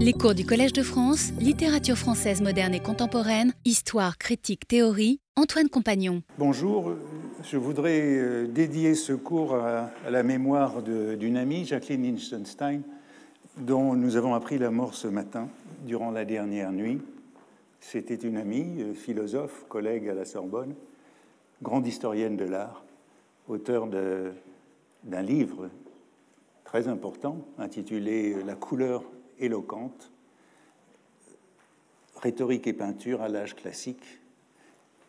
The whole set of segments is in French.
Les cours du Collège de France, littérature française moderne et contemporaine, histoire, critique, théorie, Antoine Compagnon. Bonjour, je voudrais euh, dédier ce cours à, la mémoire d'une amie, Jacqueline Lichtenstein, dont nous avons appris la mort ce matin, durant la dernière nuit. C'était une amie, euh, philosophe, collègue à la Sorbonne, grande historienne de l'art, auteur d'un livre très important intitulé La couleur éloquente, rhétorique et peinture à l'âge classique,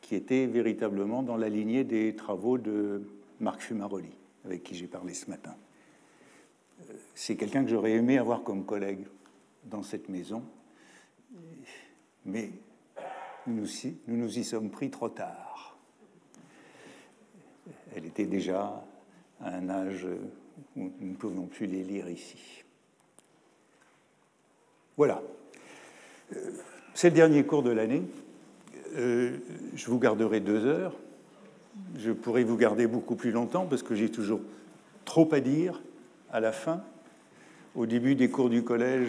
qui était véritablement dans la lignée des travaux de Marc Fumaroli, avec qui j'ai parlé ce matin. C'est quelqu'un que j'aurais aimé avoir comme collègue dans cette maison, mais nous nous, nous y sommes pris trop tard. Elle était déjà à un âge où nous ne pouvions plus les lire ici. Voilà. Euh, c'est le dernier cours de l'année. Euh, je vous garderai deux heures. Je pourrais vous garder beaucoup plus longtemps parce que j'ai toujours trop à dire à la fin. Au début des cours du collège,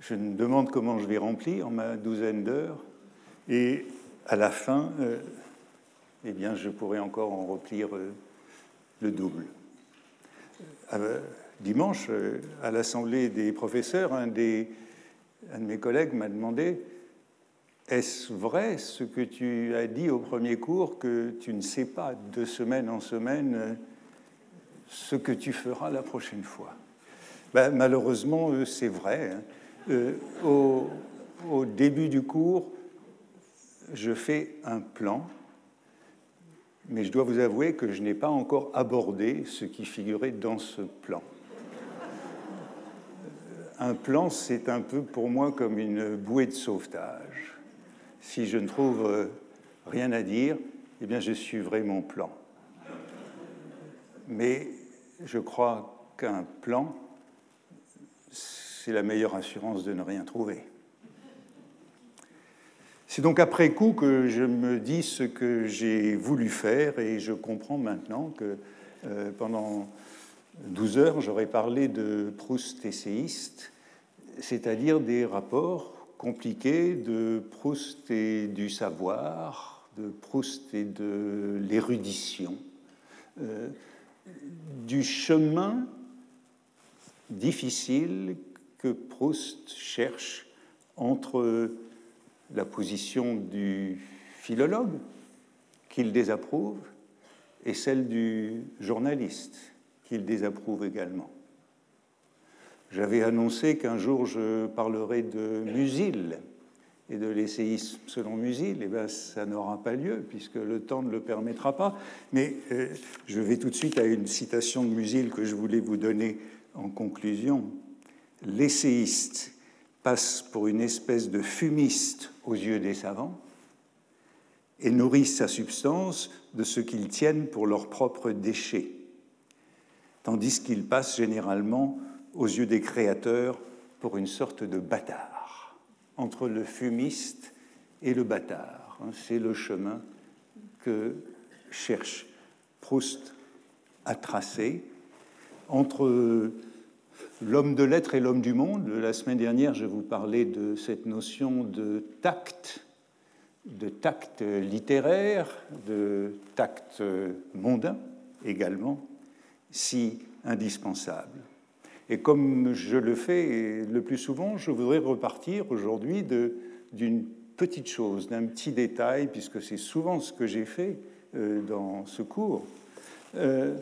je me demande comment je vais remplir ma douzaine d'heures. Et à la fin, euh, eh bien, je pourrais encore en remplir le double. dimanche, à l'Assemblée des professeurs, un des un de mes collègues m'a demandé Est-ce vrai ce que tu as dit au premier cours que tu ne sais pas de semaine en semaine ce que tu feras la prochaine fois? Ben, Malheureusement, euh, c'est vrai. Hein. Euh, au, au début du cours, je fais un plan, mais je dois vous avouer que je n'ai pas encore abordé ce qui figurait dans ce plan un plan, c'est un peu pour moi comme une bouée de sauvetage. Si je ne trouve euh, rien à dire, eh bien, je suivrai mon plan. Mais je crois qu'un plan, c'est la meilleure assurance de ne rien trouver. C'est donc après coup que je me dis ce que j'ai voulu faire et je comprends maintenant que euh, pendant 12 heures, j'aurais parlé de Proust essayiste, c'est-à-dire des rapports compliqués de Proust et du savoir, de Proust et de l'érudition, euh, du chemin difficile que Proust cherche entre la position du philologue, qu'il désapprouve, et celle du journaliste, qu'il désapprouve également. J'avais annoncé qu'un jour je parlerai de Musil et de l'essayisme selon Musil. Et eh bien, ça n'aura pas lieu puisque le temps ne le permettra pas. Mais euh, je vais tout de suite à une citation de Musil que je voulais vous donner en conclusion. L'essayiste passe pour une espèce de fumiste aux yeux des savants et nourrit sa substance de ce qu'ils tiennent pour leurs propres déchets tandis qu'il passe généralement aux yeux des créateurs pour une sorte de bâtard, entre le fumiste et le bâtard. Hein, c'est le chemin que cherche Proust à tracer entre l'homme de lettres et l'homme du monde. La semaine dernière, je vous parlais de cette notion de tact, de tact littéraire, de tact mondain également si indispensable. Et comme je le fais le plus souvent, je voudrais repartir aujourd'hui d'une petite chose, d'un petit détail, puisque c'est souvent ce que j'ai fait euh, dans ce cours. Euh,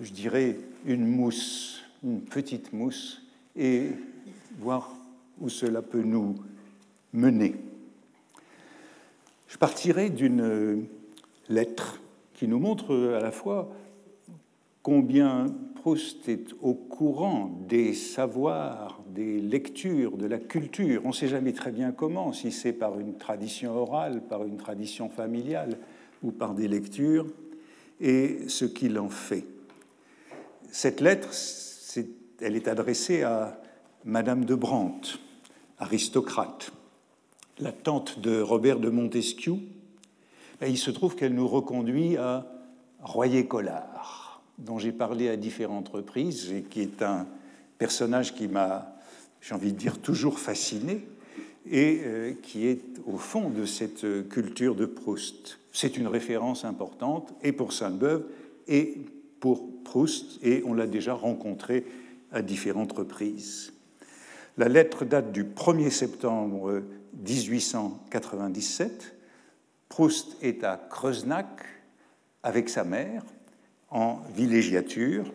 je dirais une mousse, une petite mousse, et voir où cela peut nous mener. Je partirai d'une lettre qui nous montre à la fois combien Proust est au courant des savoirs, des lectures, de la culture. On ne sait jamais très bien comment, si c'est par une tradition orale, par une tradition familiale ou par des lectures, et ce qu'il en fait. Cette lettre, elle est adressée à Madame de Brandt, aristocrate, la tante de Robert de Montesquieu. Et il se trouve qu'elle nous reconduit à Royer-Collard dont j'ai parlé à différentes reprises et qui est un personnage qui m'a j'ai envie de dire toujours fasciné, et euh, qui est au fond de cette culture de Proust. C'est une référence importante et pour Sainte-Beuve et pour Proust, et on l'a déjà rencontré à différentes reprises. La lettre date du 1er septembre 1897. Proust est à Kreuznach avec sa mère en villégiature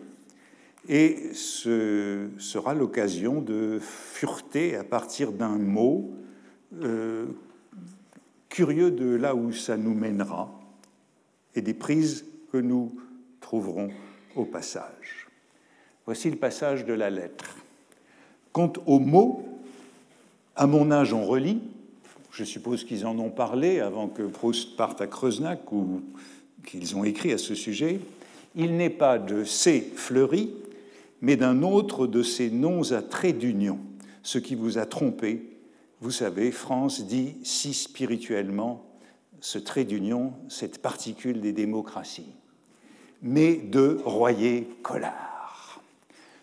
et ce sera l'occasion de fureter à partir d'un mot euh, curieux de là où ça nous mènera et des prises que nous trouverons au passage. Voici le passage de la lettre. Quant aux mots, à mon âge on relit, je suppose qu'ils en ont parlé avant que Proust parte à Kreuznach ou qu'ils ont écrit à ce sujet, il n'est pas de C fleuri, mais d'un autre de ces noms à trait d'union, ce qui vous a trompé. Vous savez, France dit si spirituellement ce trait d'union, cette particule des démocraties, mais de Royer Collard.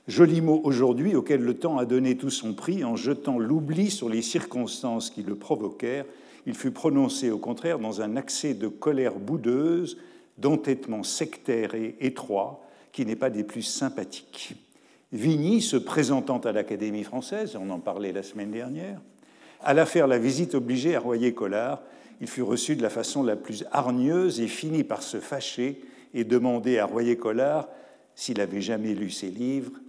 Joli mot aujourd'hui auquel le temps a donné tout son prix en jetant l'oubli sur les circonstances qui le provoquèrent. Il fut prononcé au contraire dans un accès de colère boudeuse, d'entêtement sectaire et étroit, qui n'est pas des plus sympathiques. Vigny, se présentant à l'Académie française, on en parlait la semaine dernière, alla faire la visite obligée à Royer-Collard. Il fut reçu de la façon la plus hargneuse et finit par se fâcher et demander à Royer-Collard s'il avait jamais lu ses livres.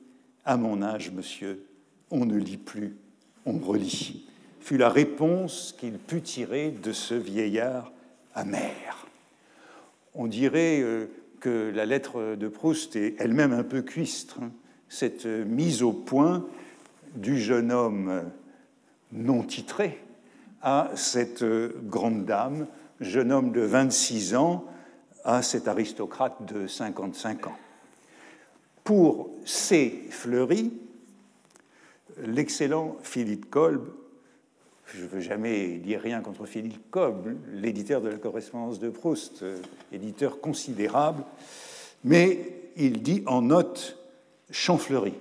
À mon âge, monsieur, on ne lit plus, on relit, fut la réponse qu'il put tirer de ce vieillard amer. On dirait euh, que la lettre de Proust est elle-même un peu cuistre, hein. cette mise au point du jeune homme non titré à cette grande dame, jeune homme de 26 ans, à cet aristocrate de 55 ans. Pour C. Fleury, l'excellent Philippe Kolb, je ne veux jamais dire rien contre Philippe Kolb, l'éditeur de la correspondance de Proust, euh, éditeur considérable, mais il dit en note Champfleury,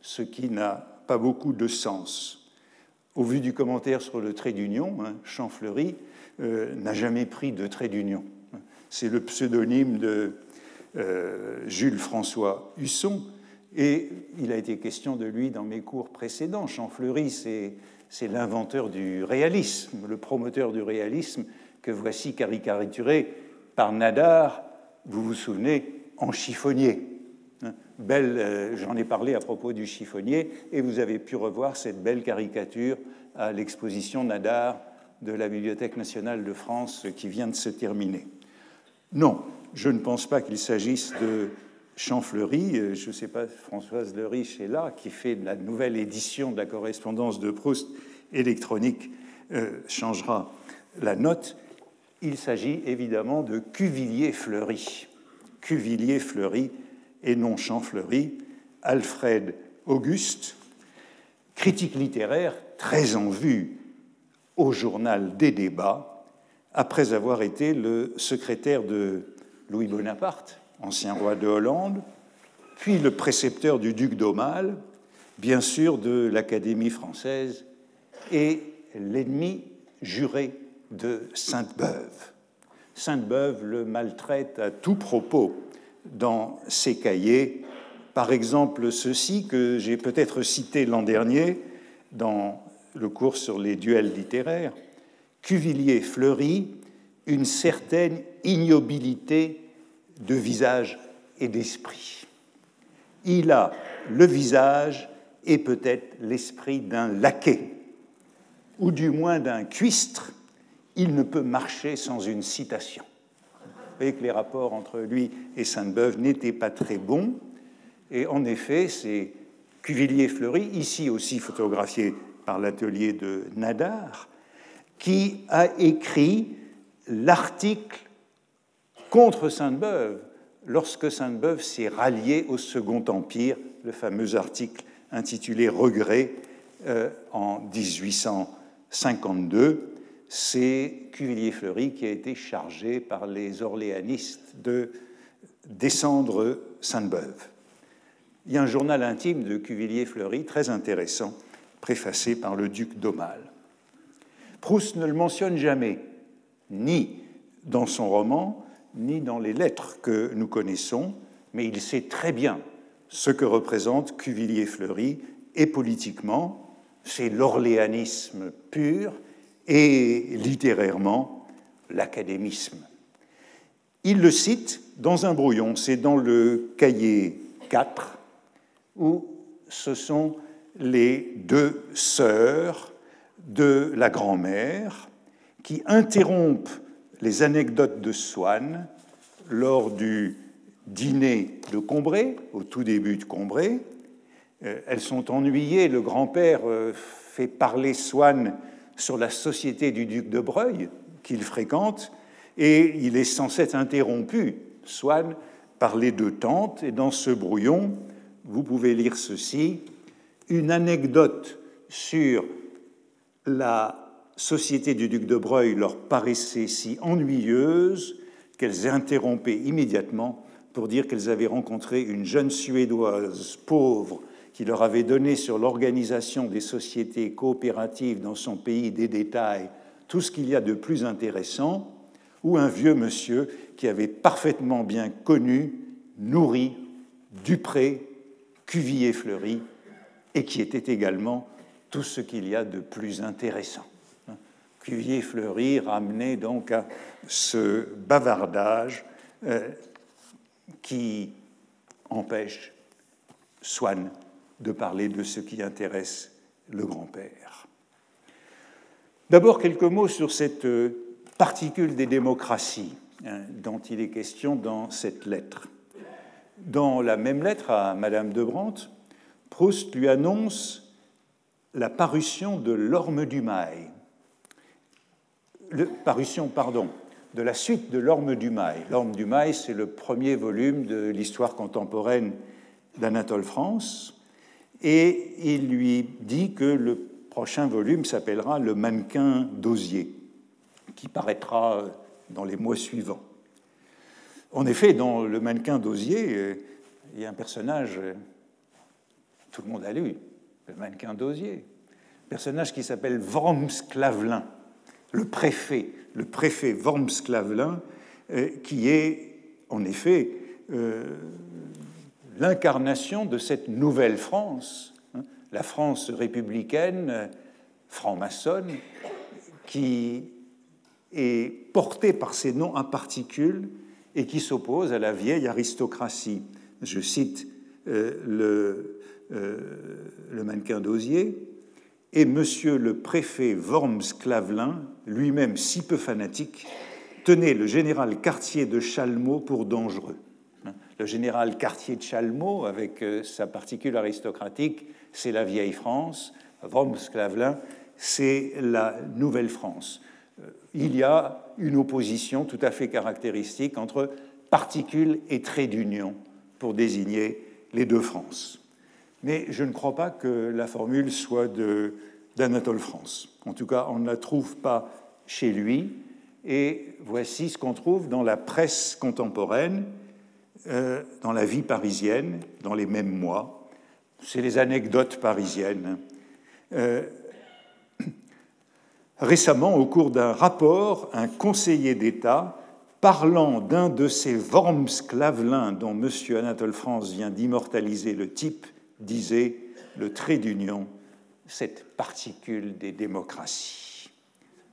ce qui n'a pas beaucoup de sens. Au vu du commentaire sur le trait d'union, hein, Champfleury euh, n'a jamais pris de trait d'union. C'est le pseudonyme de euh, Jules François Husson, et il a été question de lui dans mes cours précédents. Champfleury, c'est l'inventeur du réalisme, le promoteur du réalisme que voici caricaturé par Nadar, vous vous souvenez, en chiffonnier. Hein, belle, euh, j'en ai parlé à propos du chiffonnier, et vous avez pu revoir cette belle caricature à l'exposition Nadar de la Bibliothèque nationale de France qui vient de se terminer. Non, je ne pense pas qu'il s'agisse de Champfleury. Euh, je ne sais pas, Françoise Lerich est là, qui fait la nouvelle édition de la correspondance de Proust électronique, euh, changera la note. Il s'agit évidemment de Cuvillier-Fleury. Cuvillier-Fleury et non Champfleury. Alfred Auguste, critique littéraire très en vue au journal des débats, après avoir été le secrétaire de Louis Bonaparte, ancien roi de Hollande, puis le précepteur du duc d'Aumale, bien sûr de l'Académie française, et l'ennemi juré de Sainte-Beuve. Sainte-Beuve le maltraite à tout propos dans ses cahiers. Par exemple, ceci que j'ai peut-être cité l'an dernier dans le cours sur les duels littéraires. Cuvillier fleurit une certaine ignobilité de visage et d'esprit. Il a le visage et peut-être l'esprit d'un laquais, ou du moins d'un cuistre. Il ne peut marcher sans une citation. Vous voyez que les rapports entre lui et Sainte-Beuve n'étaient pas très bons. Et en effet, c'est Cuvillier Fleury, ici aussi photographié par l'atelier de Nadar, qui a écrit l'article contre Sainte-Beuve lorsque Sainte-Beuve s'est ralliée au Second Empire, le fameux article intitulé Regret euh, en 1852. C'est Cuvillier-Fleury qui a été chargé par les orléanistes de descendre Sainte-Beuve. Il y a un journal intime de Cuvillier-Fleury très intéressant préfacé par le duc d'Aumale. Proust ne le mentionne jamais, ni dans son roman, ni dans les lettres que nous connaissons, mais il sait très bien ce que représente Cuvillier-Fleury et politiquement, c'est l'orléanisme pur et littérairement l'académisme. Il le cite dans un brouillon, c'est dans le cahier 4, où ce sont les deux sœurs de la grand-mère qui interrompent les anecdotes de Swann lors du dîner de Combray, au tout début de Combray. Euh, elles sont ennuyées, le grand-père euh, fait parler Swann sur la société du duc de Breuil qu'il fréquente, et il est censé être interrompu, Swann, par les deux tantes, et dans ce brouillon, vous pouvez lire ceci, une anecdote sur la société du duc de Breuil leur paraissait si ennuyeuse qu'elles interrompaient immédiatement pour dire qu'elles avaient rencontré une jeune Suédoise pauvre qui leur avait donné sur l'organisation des sociétés coopératives dans son pays des détails, tout ce qu'il y a de plus intéressant, ou un vieux monsieur qui avait parfaitement bien connu, nourri, Dupré, Cuvier Fleury, et qui était également tout ce qu'il y a de plus intéressant. Cuvier Fleury ramenait donc à ce bavardage euh, qui empêche Swann de parler de ce qui intéresse le grand-père. D'abord quelques mots sur cette euh, particule des démocraties hein, dont il est question dans cette lettre. Dans la même lettre à Madame de Brandt, Proust lui annonce la parution de l'Orme du Mail. Parution, pardon, de la suite de l'Orme du Mail. L'Orme du Mail, c'est le premier volume de l'histoire contemporaine d'Anatole France, et il lui dit que le prochain volume s'appellera Le mannequin d'osier, qui paraîtra dans les mois suivants. En effet, dans Le mannequin d'osier, euh, il y a un personnage, tout le monde a lu, le mannequin d'osier, personnage qui s'appelle Worms Clavelin, le préfet, le préfet Worms Clavelin, euh, qui est en effet l'incarnation de cette nouvelle France, hein, la France républicaine, franc-maçonne, qui est portée par ces noms en particules et qui s'oppose à la vieille aristocratie. Je cite euh, le, euh, le, mannequin d'Osier, et monsieur le préfet Worms-Clavelin, lui-même si peu fanatique, tenait le général Cartier de Chalmot pour dangereux le général Cartier de Chalmot, avec euh, sa particule aristocratique, c'est la vieille France. Worms-Clavelin, c'est la nouvelle France. Euh, il y a une opposition tout à fait caractéristique entre particules et traits d'union pour désigner les deux France. Mais je ne crois pas que la formule soit d'Anatole France. En tout cas, on ne la trouve pas chez lui. Et voici ce qu'on trouve dans la presse contemporaine euh, dans la vie parisienne, dans les mêmes mois. C'est les anecdotes parisiennes. Euh, récemment, au cours d'un rapport, un conseiller d'État, parlant d'un de ces Worms clavelins dont M. Anatole France vient d'immortaliser le type, disait le trait d'union, cette particule des démocraties.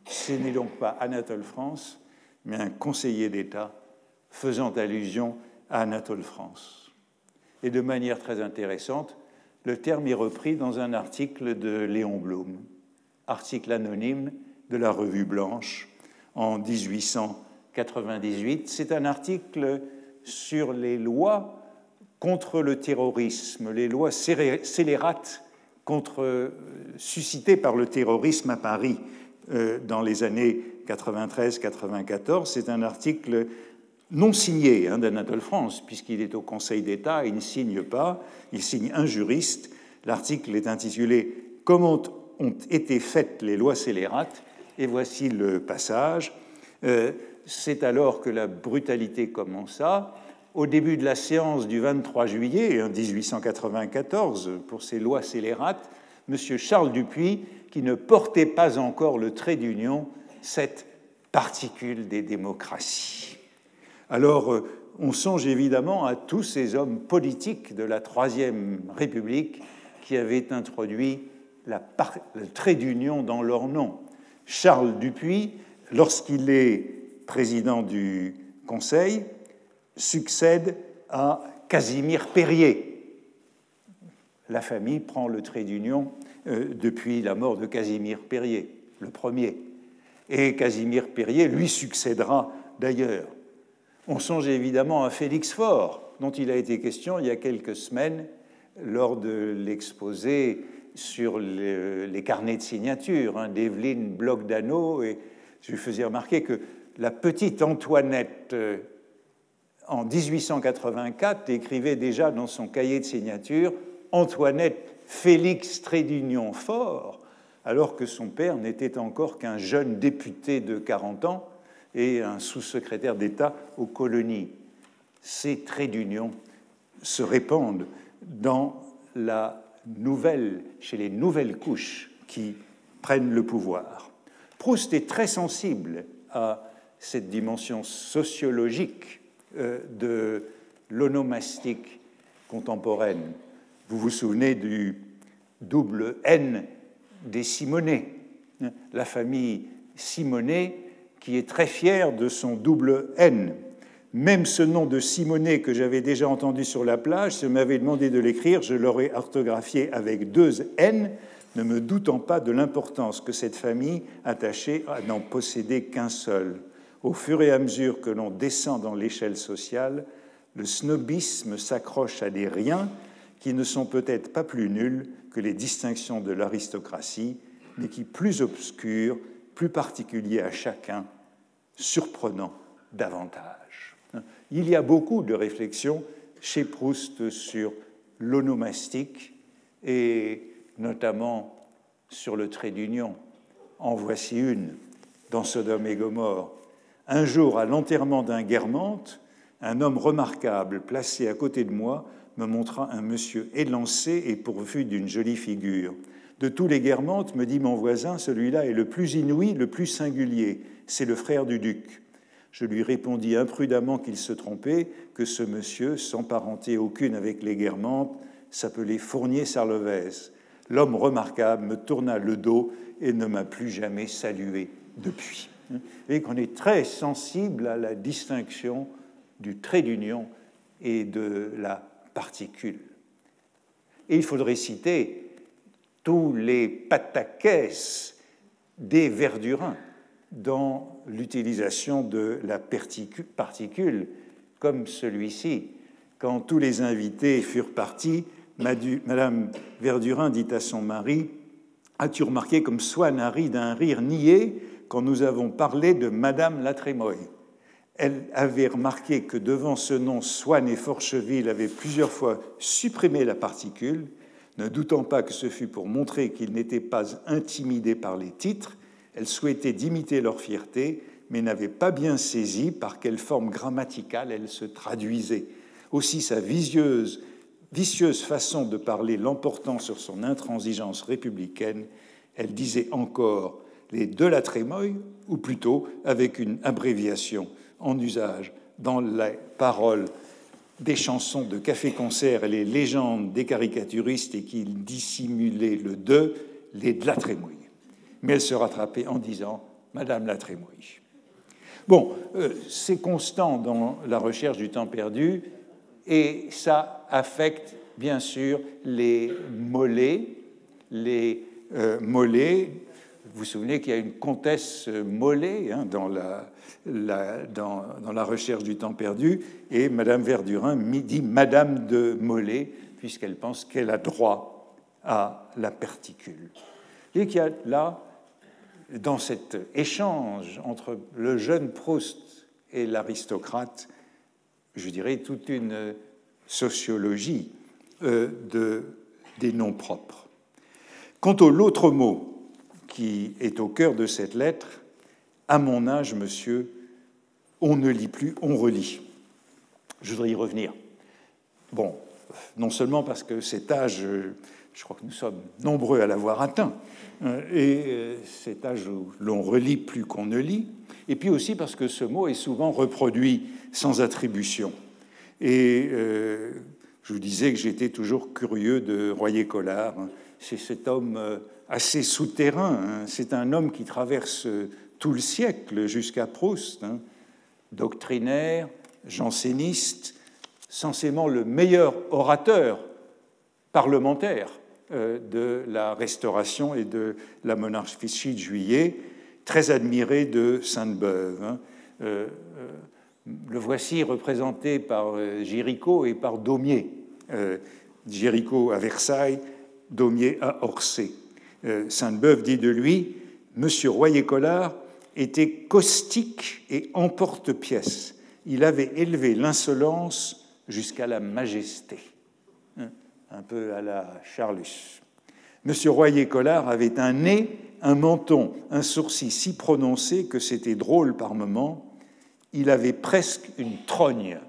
Ce n'est donc pas Anatole France, mais un conseiller d'État faisant allusion à Anatole France. Et de manière très intéressante, le terme est repris dans un article de Léon Blum, article anonyme de la Revue Blanche en 1898. C'est un article sur les lois contre le terrorisme, les lois scélérates contre, suscitées par le terrorisme à Paris euh, dans les années 93-94. C'est un article non signé hein, d'Anatole France, puisqu'il est au Conseil d'État, il ne signe pas, il signe un juriste. L'article est intitulé Comment ont été faites les lois scélérates? Et voici le passage. Euh, c'est alors que la brutalité commença. Au début de la séance du 23 juillet 1894, pour ces lois scélérates, M. Charles Dupuis, qui ne portait pas encore le trait d'union, cette particule des démocraties. Alors, euh, on songe évidemment à tous ces hommes politiques de la Troisième République qui avaient introduit le trait d'union dans leur nom. Charles Dupuis, lorsqu'il est président du Conseil, succède à Casimir Perrier. La famille prend le trait d'union euh, depuis la mort de Casimir Perrier, le premier. Et Casimir Perrier lui succédera d'ailleurs. On songe évidemment à Félix Faure, dont il a été question il y a quelques semaines lors de l'exposé sur les, carnets de signature hein, d'Evelyne Bloch-Dano. Et je lui faisais remarquer que la petite Antoinette, euh, en 1884, écrivait déjà dans son cahier de signature Antoinette Félix Trédignon Fort, alors que son père n'était encore qu'un jeune député de 40 ans et un sous-secrétaire d'État aux colonies. Ces traits d'union se répandent dans la nouvelle, chez les nouvelles couches qui prennent le pouvoir. Proust est très sensible à cette dimension sociologique de l'onomastique contemporaine. Vous vous souvenez du double N des Simonet, la famille Simonet qui est très fière de son double N. Même ce nom de Simonet que j'avais déjà entendu sur la plage, si on m'avait demandé de l'écrire, je l'aurais orthographié avec deux N, ne me doutant pas de l'importance que cette famille attachait à n'en posséder qu'un seul. Au fur et à mesure que l'on descend dans l'échelle sociale, le snobisme s'accroche à des riens qui ne sont peut-être pas plus nuls que les distinctions de l'aristocratie, mais qui, plus obscurs, plus particuliers à chacun, surprenant davantage. Il y a beaucoup de réflexions chez Proust sur l'onomastique et notamment sur le trait d'union. En voici une dans Sodome et Gomorre. Un jour, à l'enterrement d'un guermante, un homme remarquable placé à côté de moi me montra un monsieur élancé et pourvu d'une jolie figure. De tous les guermantes, me dit mon voisin, celui-là est le plus inouï, le plus singulier. C'est le frère du duc. Je lui répondis imprudemment qu'il se trompait, que ce monsieur, sans parenté aucune avec les guermantes, s'appelait Fournier Sarlevès. L'homme remarquable me tourna le dos et ne m'a plus jamais salué depuis. Vous voyez qu'on est très sensible à la distinction du trait d'union et de la particule. Et il faudrait citer tous les pataquès des Verdurins dans l'utilisation de la particule, comme celui-ci. Quand tous les invités furent partis, Madame Verdurin dit à son mari As-tu remarqué comme Swann a ri d'un rire niais quand nous avons parlé de Madame la Trémoille. Elle avait remarqué que devant ce nom, Swann et Forcheville avaient plusieurs fois supprimé la particule, ne doutant pas que ce fût pour montrer qu'ils n'étaient pas intimidés par les titres. Elle souhaitait d'imiter leur fierté, mais n'avait pas bien saisi par quelle forme grammaticale elle se traduisait. Aussi sa vicieuse façon de parler l'emportant sur son intransigeance républicaine, elle disait encore les de la Trémoille, ou plutôt avec une abréviation en usage dans les paroles des chansons de café-concert et les légendes des caricaturistes et qui dissimulaient le de, les de la Trémouille. Mais elle se rattrapait en disant Madame la Trémouille. Bon, euh, c'est constant dans la recherche du temps perdu et ça affecte bien sûr les mollets, les euh, mollets vous vous souvenez qu'il y a une comtesse Mollet hein, dans, la, dans, la, recherche du temps perdu, et Madame Verdurin dit Madame de Mollet, puisqu'elle pense qu'elle a droit à la particule. Et qu'il y a là, dans cet échange entre le jeune Proust et l'aristocrate, je dirais toute une sociologie euh, de, des noms propres. Quant au l'autre mot, qui est au cœur de cette lettre. À mon âge, monsieur, on ne lit plus, on relit. Je voudrais y revenir. Bon, non seulement parce que cet âge, je crois que nous sommes nombreux à l'avoir atteint, euh, et euh, cet âge où l'on relit plus qu'on ne lit, et puis aussi parce que ce mot est souvent reproduit sans attribution. Et euh, je vous disais que j'étais toujours curieux de Royer-Collard. C'est cet homme assez souterrain, hein. c'est un homme qui traverse tout le siècle jusqu'à Proust, hein. doctrinaire, janséniste, censément le meilleur orateur parlementaire euh, de la Restauration et de la monarchie de Juillet, très admiré de Sainte-Beuve. Hein. Euh, euh, le voici représenté par Géricault et par Daumier. Géricault à Versailles, Daumier à Orsay. Sainte-Beuve dit de lui Monsieur Royer-Collard était caustique et emporte-pièce. Il avait élevé l'insolence jusqu'à la majesté un peu à la Charlus. Monsieur Royer-Collard avait un nez, un menton, un sourcil si prononcé que c'était drôle par moments. Il avait presque une trogne,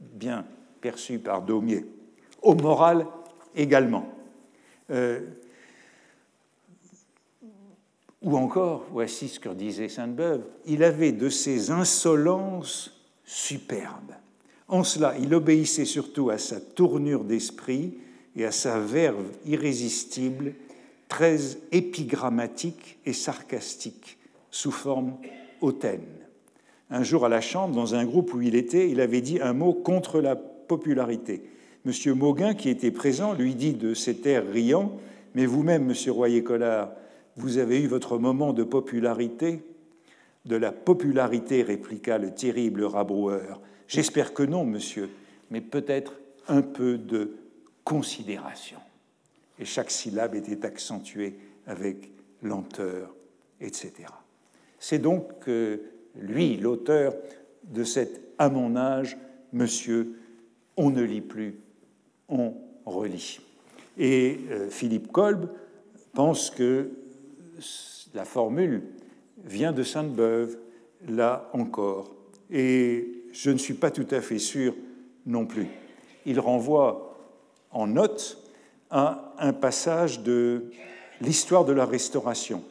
bien perçue par Daumier. Au moral également. Euh, ou encore, voici ce que disait Sainte-Beuve, il avait de ces insolences superbes. En cela, il obéissait surtout à sa tournure d'esprit et à sa verve irrésistible, très épigrammatique et sarcastique, sous forme hautaine. Un jour à la Chambre, dans un groupe où il était, il avait dit un mot contre la popularité. Monsieur Mauguin, qui était présent, lui dit de cet air riant Mais vous-même, monsieur Royer-Collard, vous avez eu votre moment de popularité De la popularité, répliqua le terrible rabroueur. J'espère que non, monsieur, mais peut-être un peu de considération. Et chaque syllabe était accentuée avec lenteur, etc. C'est donc lui, l'auteur de cet À mon âge, monsieur, on ne lit plus, on relit. Et euh, Philippe Kolb pense que la formule vient de Sainte-Beuve, là encore. Et je ne suis pas tout à fait sûr non plus. Il renvoie en note à un passage de l'histoire de la Restauration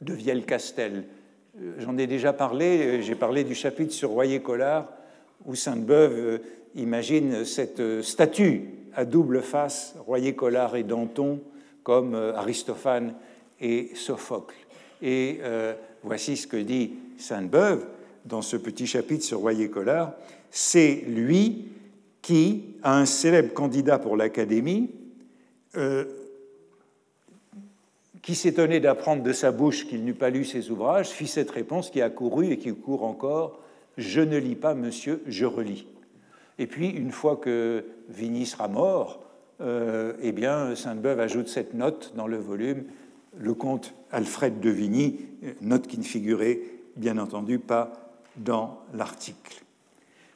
de Vielle-Castel. Euh, j'en ai déjà parlé, euh, j'ai parlé du chapitre sur Royer-Collard, où Sainte-Beuve imagine cette statue à double face, Royer-Collard et Danton, comme Aristophane et Sophocle. Et voici ce que dit Sainte-Beuve dans ce petit chapitre sur Royer-Collard, c'est lui qui, à un célèbre candidat pour l'Académie, euh, qui s'étonnait d'apprendre de sa bouche qu'il n'eût pas lu ses ouvrages, fit cette réponse qui a couru et qui court encore Je ne lis pas, monsieur, je relis. Et puis, une fois que Vigny sera mort, euh, eh bien, Sainte-Beuve ajoute cette note dans le volume Le comte Alfred de Vigny, note qui ne figurait bien entendu pas dans l'article.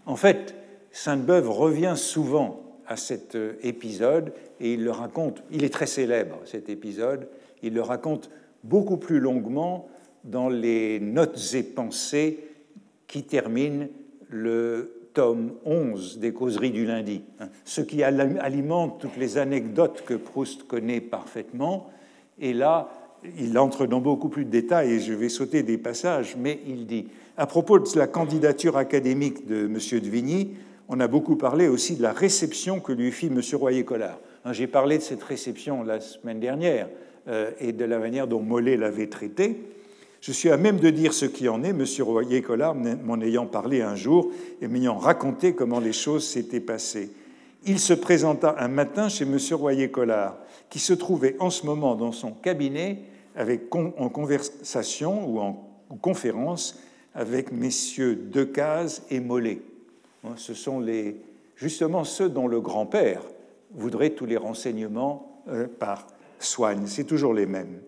En fait, Sainte-Beuve revient souvent à cet euh, épisode et il le raconte, il est très célèbre cet épisode, il le raconte beaucoup plus longuement dans les notes et pensées qui terminent le tome 11 des causeries du lundi, hein, ce qui alimente toutes les anecdotes que Proust connaît parfaitement. Et là, il entre dans beaucoup plus de détails et je vais sauter des passages, mais il dit à propos de la candidature académique de M. de Vigny, on a beaucoup parlé aussi de la réception que lui fit M. Royer-Collard. Hein, j'ai parlé de cette réception la semaine dernière euh, et de la manière dont Mollet l'avait traité. Je suis à même de dire ce qui en est, M. Royer-Collard m'en ayant parlé un jour et m'ayant raconté comment les choses s'étaient passées. Il se présenta un matin chez M. Royer-Collard, qui se trouvait en ce moment dans son cabinet en conversation ou en conférence avec messieurs Decazes et Mollet. Hein, ce sont justement ceux dont le grand-père voudrait tous les renseignements euh, par Soigne. C'est toujours les mêmes.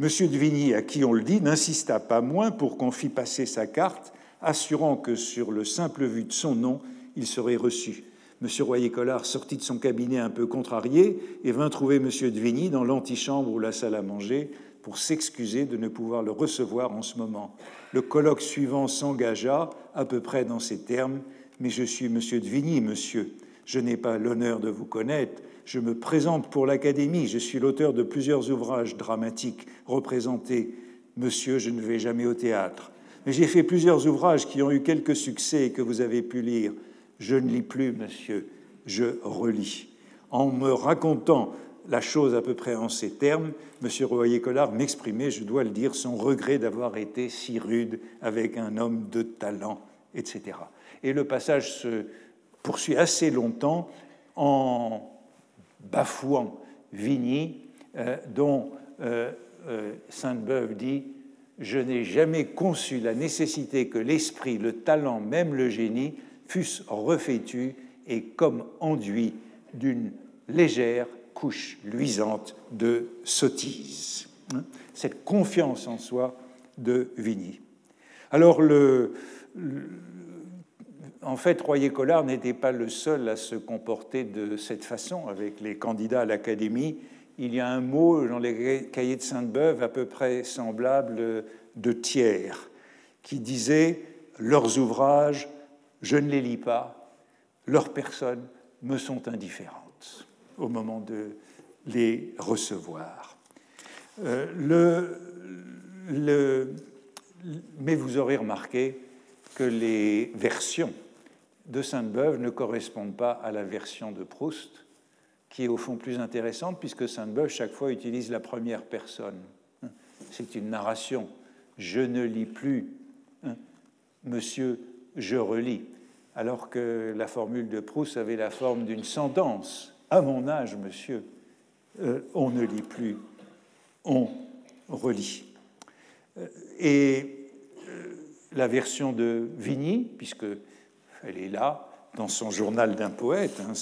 Monsieur de Vigny, à qui on le dit, n'insista pas moins pour qu'on fît passer sa carte, assurant que sur le simple vu de son nom, il serait reçu. Monsieur Royer-Collard sortit de son cabinet un peu contrarié et vint trouver Monsieur de Vigny dans l'antichambre ou la salle à manger pour s'excuser de ne pouvoir le recevoir en ce moment. Le colloque suivant s'engagea à peu près dans ces termes Mais je suis monsieur de Vigny, monsieur. Je n'ai pas l'honneur de vous connaître. Je me présente pour l'Académie. Je suis l'auteur de plusieurs ouvrages dramatiques représentés. Monsieur, je ne vais jamais au théâtre. Mais j'ai fait plusieurs ouvrages qui ont eu quelques succès et que vous avez pu lire. Je ne lis plus, monsieur, je relis. En me racontant la chose à peu près en ces termes, M. Royer-Collard m'exprimait, je dois le dire, son regret d'avoir été si rude avec un homme de talent, etc. Et le passage se poursuit assez longtemps en bafouant Vigny, euh, dont euh, euh, Sainte-Beuve dit Je n'ai jamais conçu la nécessité que l'esprit, le talent, même le génie, fussent refétus et comme enduits d'une légère couche luisante de sottise. Hein, cette confiance en soi de Vigny. Alors, le, en fait, Royer-Collard n'était pas le seul à se comporter de cette façon avec les candidats à l'Académie. Il y a un mot dans les cahiers de Sainte-Beuve à peu près semblable de Thiers, qui disait Leurs ouvrages, je ne les lis pas, leurs personnes me sont indifférentes au moment de les recevoir. Euh, mais vous aurez remarqué que les versions de Sainte-Beuve ne correspondent pas à la version de Proust, qui est au fond plus intéressante, puisque Sainte-Beuve, chaque fois, utilise la première personne. C'est une narration. Je ne lis plus, monsieur, je relis. Alors que la formule de Proust avait la forme d'une sentence à mon âge, monsieur, euh, on ne lit plus, on relit. Euh, et euh, la version de Vigny, puisque elle est là dans son journal d'un poète, hein,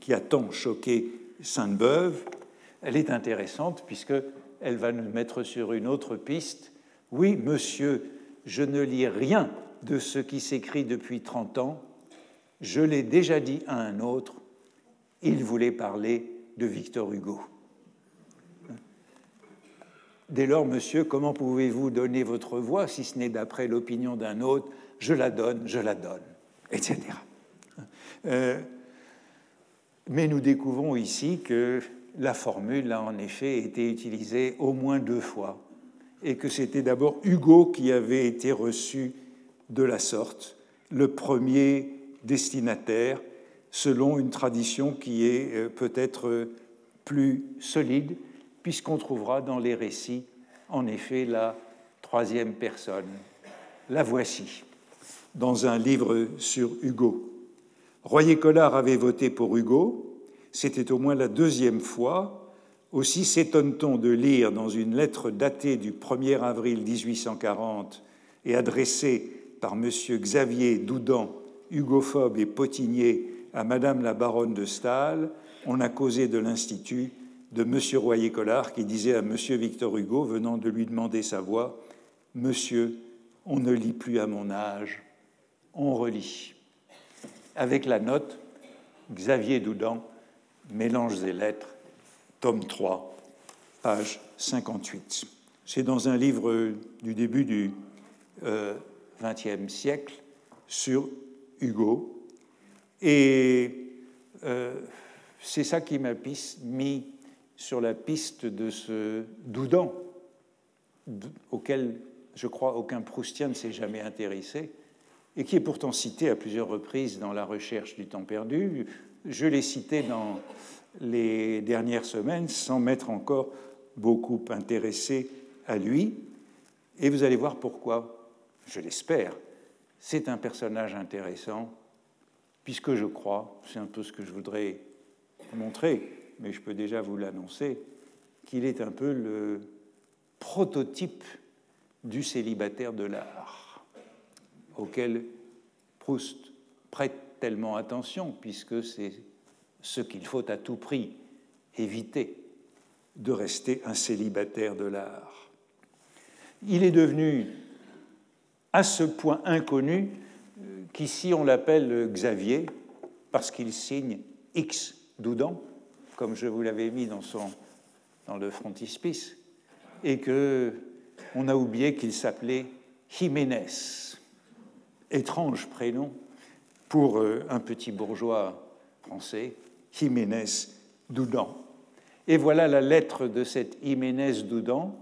qui a tant choqué Sainte-Beuve, elle est intéressante puisque elle va nous mettre sur une autre piste. Oui, monsieur, je ne lis rien de ce qui s'écrit depuis 30 ans. Je l'ai déjà dit à un autre, il voulait parler de Victor Hugo. Dès lors, monsieur, comment pouvez-vous donner votre voix si ce n'est d'après l'opinion d'un autre Je la donne, je la donne, etc. Euh, mais nous découvrons ici que la formule a en effet été utilisée au moins deux fois et que c'était d'abord Hugo qui avait été reçu de la sorte, le premier destinataire, selon une tradition qui est euh, peut-être plus solide, puisqu'on trouvera dans les récits, en effet, la troisième personne. La voici, dans un livre sur Hugo. Royer-Collard avait voté pour Hugo, c'était au moins la deuxième fois. Aussi s'étonne-t-on de lire dans une lettre datée du 1er avril 1840 et adressée par M. Xavier Doudan, hugophobe et potinier, à Madame la baronne de Stahl, on a causé de l'Institut de M. Royer-Collard qui disait à M. Victor Hugo, venant de lui demander sa voix, Monsieur, on ne lit plus à mon âge, on relit. Avec la note, Xavier Doudan, Mélanges et lettres, tome 3, page 58. C'est dans un livre du début du XXe euh, siècle sur Hugo, et euh, c'est ça qui m'a mis sur la piste de ce Doudan, auquel je crois aucun Proustien ne s'est jamais intéressé, et qui est pourtant cité à plusieurs reprises dans la recherche du temps perdu. Je l'ai cité dans les dernières semaines sans m'être encore beaucoup intéressé à lui, et vous allez voir pourquoi, je l'espère. C'est un personnage intéressant puisque je crois, c'est un peu ce que je voudrais montrer, mais je peux déjà vous l'annoncer, qu'il est un peu le prototype du célibataire de l'art, auquel Proust prête tellement attention, puisque c'est ce qu'il faut à tout prix éviter de rester un célibataire de l'art. Il est devenu à ce point inconnu qu'ici on l'appelle Xavier parce qu'il signe X Doudan, comme je vous l'avais mis dans, son, dans le frontispice, et que on a oublié qu'il s'appelait Jiménez, étrange prénom pour euh, un petit bourgeois français Jiménez Doudan. Et voilà la lettre de cette Jiménez Doudan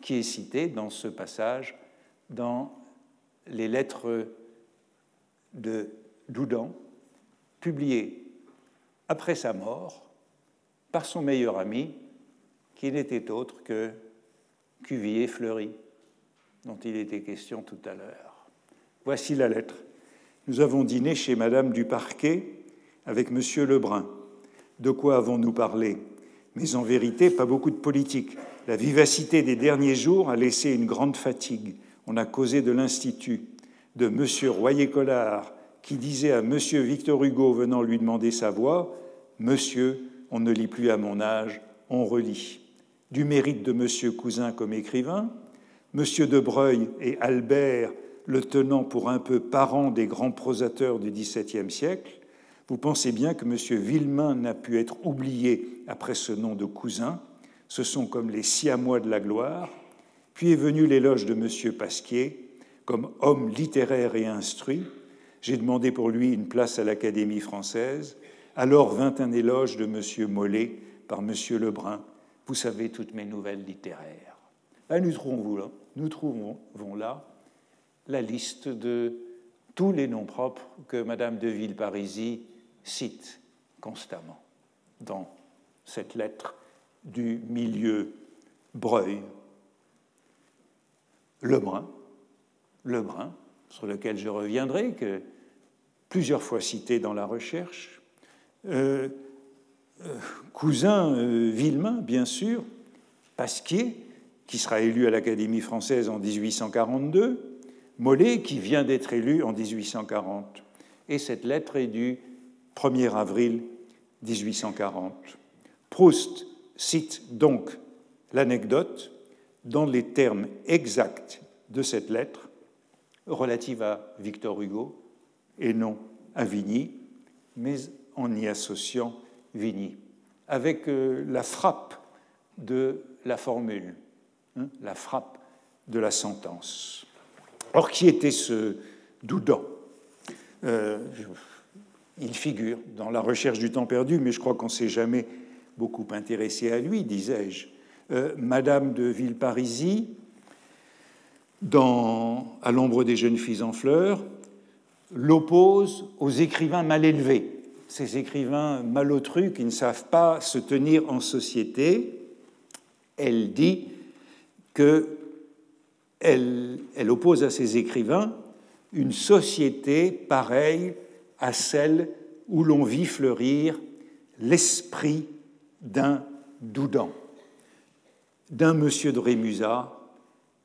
qui est citée dans ce passage dans les lettres de Doudan, publiées après sa mort par son meilleur ami, qui n'était autre que Cuvier Fleury, dont il était question tout à l'heure. Voici la lettre. Nous avons dîné chez Madame du Parquet avec Monsieur Lebrun. De quoi avons-nous parlé? Mais en vérité, pas beaucoup de politique. La vivacité des derniers jours a laissé une grande fatigue. On a causé de l'Institut, de Monsieur Royer-Collard, qui disait à Monsieur Victor Hugo venant lui demander sa voix Monsieur, on ne lit plus à mon âge, on relit. Du mérite de Monsieur Cousin comme écrivain, Monsieur de Breuil et Albert le tenant pour un peu parent des grands prosateurs du XVIIe siècle, vous pensez bien que M. Villemain n'a pu être oublié après ce nom de cousin. Ce sont comme les siamois de la gloire. Puis est venu l'éloge de M. Pasquier, comme homme littéraire et instruit. J'ai demandé pour lui une place à l'Académie française. Alors vint un éloge de M. Mollet par M. Lebrun. Vous savez toutes mes nouvelles littéraires. nous trouvons là, nous trouvons là la liste de tous les noms propres que Madame de Villeparisis cite constamment dans cette lettre du milieu Breuil. Lebrun, Lebrun, sur lequel je reviendrai, plusieurs fois cité dans la recherche, euh, euh, cousin euh, Villemain, bien sûr, Pasquier, qui sera élu à l'Académie française en 1842, Mollet, qui vient d'être élu en 1840. Et cette lettre est du 1er avril 1840. Proust cite donc l'anecdote dans les termes exacts de cette lettre relative à Victor Hugo et non à Vigny, mais en y associant Vigny, avec euh, la frappe de la formule, hein, la frappe de la sentence. Or, qui était ce Doudan euh, Il figure dans la recherche du temps perdu, mais je crois qu'on ne s'est jamais beaucoup intéressé à lui, disais-je. Euh, Madame de Villeparisis, dans À l'ombre des jeunes filles en fleurs, l'oppose aux écrivains mal élevés, ces écrivains malotrus qui ne savent pas se tenir en société. Elle dit que elle, oppose à ses écrivains une société pareille à celle où l'on vit fleurir l'esprit d'un Doudan, d'un monsieur de Rémusat,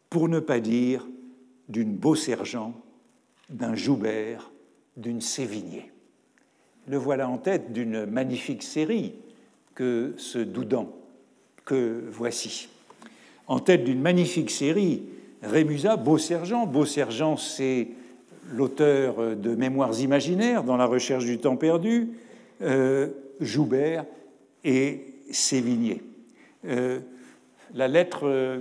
pour ne pas dire d'une Beau-Sergent, d'un Joubert, d'une Sévigné. Le voilà en tête d'une magnifique série que ce Doudan que voici. En tête d'une magnifique série Rémusat, Beau-Sergent. Beau-Sergent, c'est l'auteur de Mémoires imaginaires dans la recherche du temps perdu, euh, Joubert et Sévigné. Euh, la lettre euh,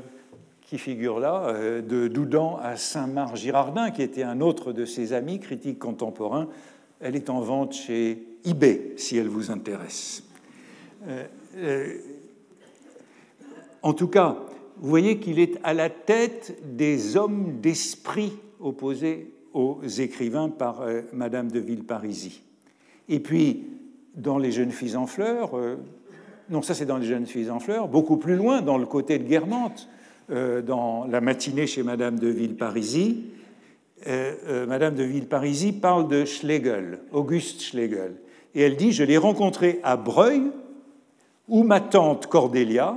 qui figure là, de Doudan à Saint-Marc Girardin, qui était un autre de ses amis critiques contemporains, elle est en vente chez eBay, si elle vous intéresse. en tout cas, vous voyez qu'il est à la tête des hommes d'esprit opposés aux écrivains par euh, Madame de Villeparisis. Et puis, dans Les jeunes filles en fleurs, euh, non, ça c'est dans Les jeunes filles en fleurs, beaucoup plus loin, dans le côté de Guermantes, euh, dans La matinée chez Madame de Villeparisis, Madame de Villeparisis parle de Schlegel, Auguste Schlegel. Et elle dit Je l'ai rencontré à Breuil, où ma tante Cordélia,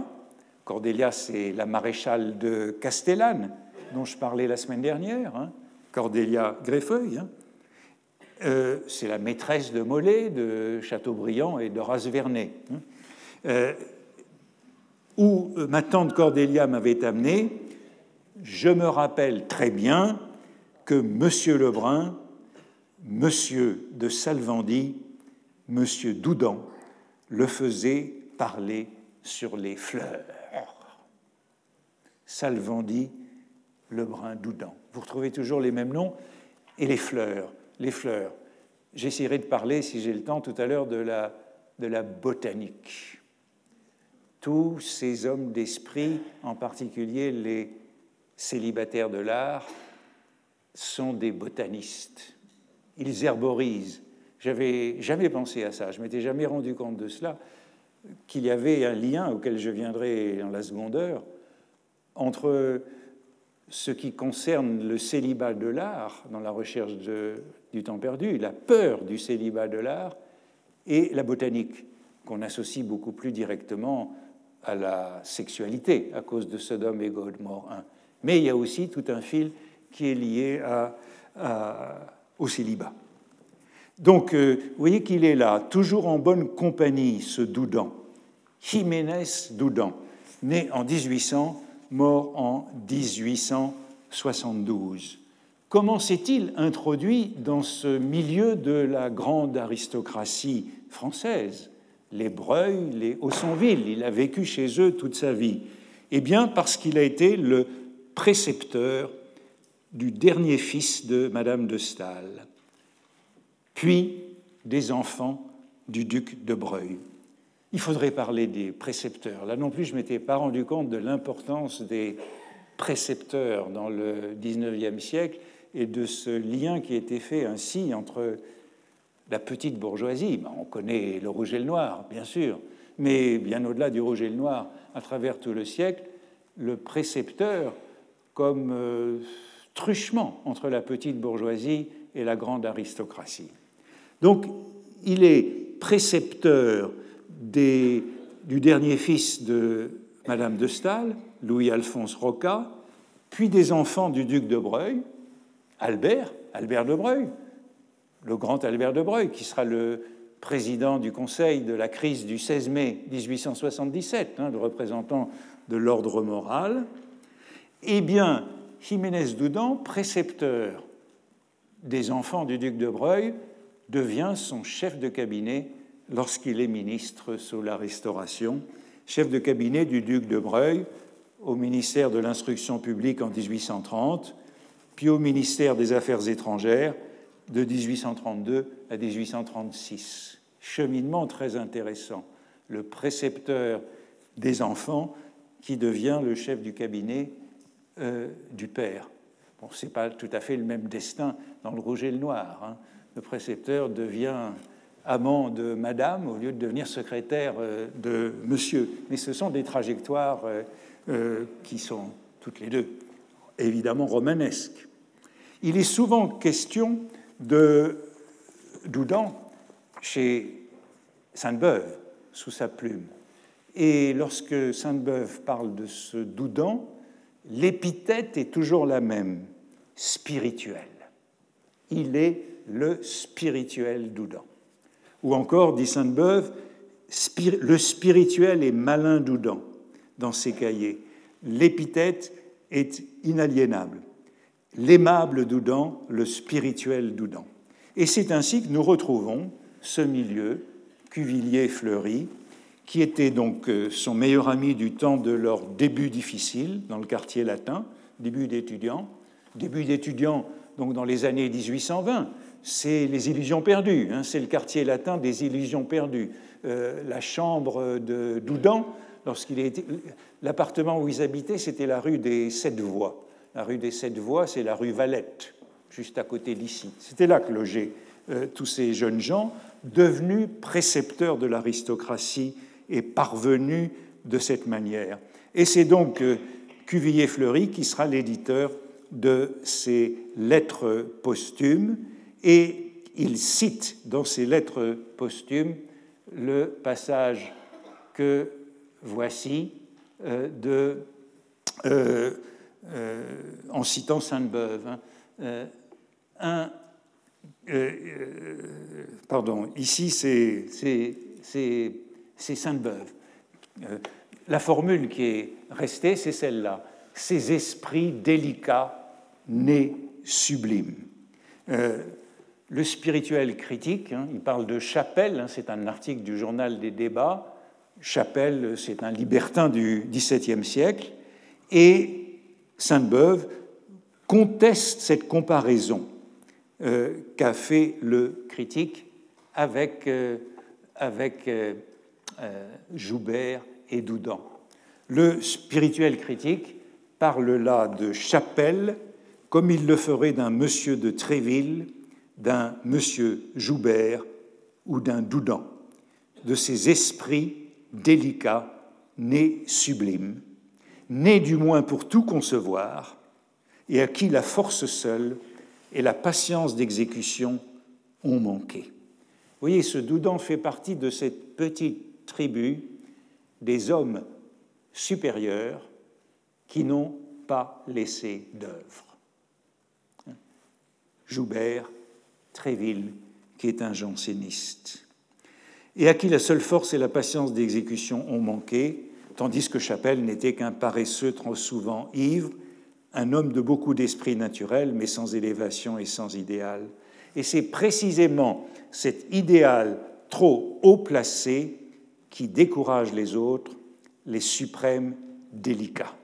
Cordélia, c'est la maréchale de Castellane, dont je parlais la semaine dernière, hein. Cordélia Greffeuil. Hein. Euh, c'est la maîtresse de Mollet, de Chateaubriand et d'Horace Vernet. Hein. Euh, où euh, ma tante Cordélia m'avait amené, je me rappelle très bien que M. Lebrun, M. de Salvandy, M. Doudan le faisait parler sur les fleurs. Salvandi, Lebrun, Doudan. Vous retrouvez toujours les mêmes noms et les fleurs. Les fleurs. J'essaierai de parler, si j'ai le temps, tout à l'heure de la de la botanique. Tous ces hommes d'esprit, en particulier les célibataires de l'art, sont des botanistes. Ils herborisent. J'avais jamais pensé à ça, je m'étais jamais rendu compte de cela, qu'il y avait un lien auquel je viendrai dans la seconde heure entre ce qui concerne le célibat de l'art dans la recherche du temps perdu, la peur du célibat de l'art, et la botanique, qu'on associe beaucoup plus directement à la sexualité à cause de Sodome et Gomorrhe Mais il y a aussi tout un fil qui est lié au célibat. Donc, euh, vous voyez qu'il est là, toujours en bonne compagnie, ce Doudan, Jiménez Doudan, né en 1800 mort en 1872. Comment s'est-il introduit dans ce milieu de la grande aristocratie française? Les Breuil, les Haussonville, il a vécu chez eux toute sa vie. Eh bien, parce qu'il a été le précepteur du dernier fils de Madame de Staël, puis des enfants du duc de Breuil il faudrait parler des précepteurs. Là non plus, je ne m'étais pas rendu compte de l'importance des précepteurs dans le XIXe siècle et de ce lien qui était fait ainsi entre la petite bourgeoisie. Ben, on connaît le rouge et le noir, bien sûr, mais bien au-delà du rouge et le noir, à travers tout le siècle, le précepteur comme euh, truchement entre la petite bourgeoisie et la grande aristocratie. Donc, il est précepteur du dernier fils de Madame de Staël, Louis-Alphonse Roca, puis des enfants du duc de Breuil, Albert, Albert de Breuil, le grand Albert de Breuil, qui sera le président du Conseil de la crise du 16 mai 1877, hein, le représentant de l'ordre moral. Eh bien, Jiménez Doudan, précepteur des enfants du duc de Breuil, devient son chef de cabinet lorsqu'il est ministre sous la Restauration, chef de cabinet du duc de Breuil au ministère de l'Instruction publique en 1830, puis au ministère des Affaires étrangères de 1832 à 1836. Cheminement très intéressant. Le précepteur des enfants qui devient le chef du cabinet euh, du père. Bon, ce n'est pas tout à fait le même destin dans le rouge et le noir. Hein. Le précepteur devient amant de madame au lieu de devenir secrétaire euh, de monsieur. Mais ce sont des trajectoires euh, euh, qui sont toutes les deux évidemment romanesques. Il est souvent question de Doudan chez Sainte-Beuve sous sa plume. Et lorsque Sainte-Beuve parle de ce Doudan, l'épithète est toujours la même, spirituel. Il est le spirituel Doudan. Ou encore, dit Sainte-Beuve, le spirituel est malin doudant dans ses cahiers. L'épithète est inaliénable. L'aimable doudant, le spirituel doudant. Et c'est ainsi que nous retrouvons ce milieu, Cuvillier-Fleury, qui était donc euh, son meilleur ami du temps de leur début difficile dans le quartier latin, début d'étudiants, début d'étudiants donc dans les années 1820, c'est les illusions perdues, hein, c'est le quartier latin des illusions perdues. Euh, la chambre de Doudan, lorsqu'il l'appartement où ils habitaient, c'était la rue des Sept Voies. La rue des Sept Voies, c'est la rue Valette, juste à côté d'ici. C'était là que logeaient euh, tous ces jeunes gens, devenus précepteurs de l'aristocratie et parvenus de cette manière. Et c'est donc euh, Cuvillier-Fleury qui sera l'éditeur de ces lettres posthumes et il cite dans ses lettres posthumes le passage que voici euh, de, euh, euh, en citant Sainte-Beuve. Hein. pardon, ici c'est Sainte-Beuve. la formule qui est restée, c'est celle-là. Ces esprits délicats, nés sublimes le spirituel critique, hein, il parle de Chapelle, hein, c'est un article du journal des débats. Chapelle, c'est un libertin du XVIIe siècle. Et Sainte-Beuve conteste cette comparaison euh, qu'a fait le critique avec, euh, euh, Joubert et Doudan. Le spirituel critique parle là de chapelle comme il le ferait d'un monsieur de Tréville, d'un monsieur Joubert ou d'un Doudan, de ces esprits délicats, nés sublimes, nés du moins pour tout concevoir, et à qui la force seule et la patience d'exécution ont manqué. Vous voyez, ce Doudan fait partie de cette petite tribu des hommes supérieurs qui n'ont pas laissé d'œuvre. Joubert, Tréville, qui est un janséniste, et à qui la seule force et la patience d'exécution ont manqué, tandis que Chapelle n'était qu'un paresseux trop souvent ivre, un homme de beaucoup d'esprit naturel, mais sans élévation et sans idéal. Et c'est précisément cet idéal trop haut placé qui décourage les autres, les suprêmes délicats.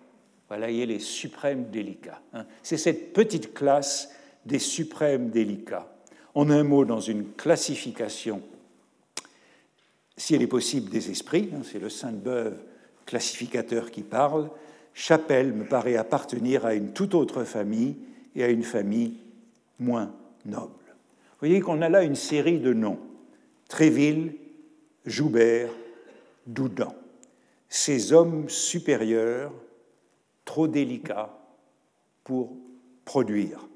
Voilà, il y a les suprêmes délicats. Hein. C'est cette petite classe des suprêmes délicats. En un mot, dans une classification, si elle est possible, des esprits, hein, c'est le Sainte-Beuve classificateur qui parle, Chapelle me paraît appartenir à une toute autre famille et à une famille moins noble. Vous voyez qu'on a là une série de noms. Tréville, Joubert, Doudan. Ces hommes supérieurs, trop délicats pour produire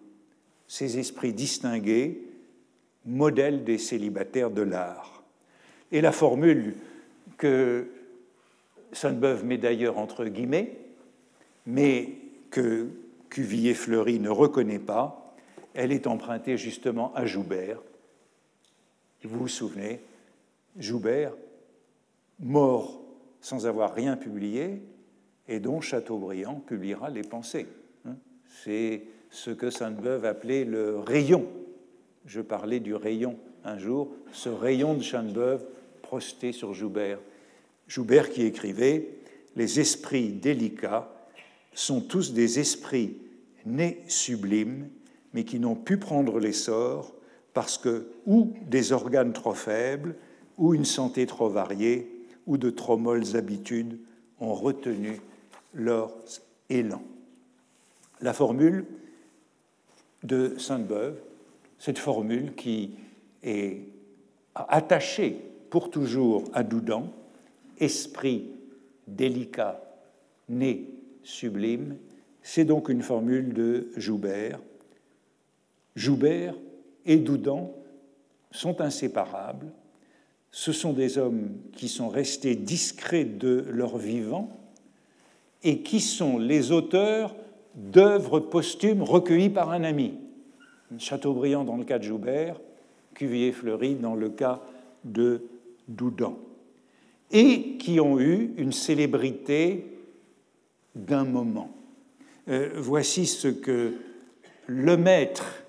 ces esprits distingués, modèles des célibataires de l'art. Et la formule que Sainte-Beuve met d'ailleurs entre guillemets, mais que Cuvier-Fleury ne reconnaît pas, elle est empruntée justement à Joubert. Vous vous souvenez, Joubert, mort sans avoir rien publié, et dont Chateaubriand publiera les pensées. Hein. C'est ce que Sainte-Beuve appelait le rayon. Je parlais du rayon un jour, ce rayon de Sainte-Beuve prosté sur Joubert. Joubert qui écrivait Les esprits délicats sont tous des esprits nés sublimes, mais qui n'ont pu prendre l'essor parce que ou des organes trop faibles, ou une santé trop variée, ou de trop molles habitudes ont retenu leur élan. La formule de Sainte-Beuve, cette formule qui est attachée pour toujours à Doudan, esprit délicat, né sublime, c'est donc une formule de Joubert. Joubert et Doudan sont inséparables. Ce sont des hommes qui sont restés discrets de leur vivant et qui sont les auteurs d'œuvres posthumes recueillies par un ami. Chateaubriand dans le cas de Joubert, Cuvier-Fleury dans le cas de Doudan, et qui ont eu une célébrité d'un moment. Euh, voici ce que le maître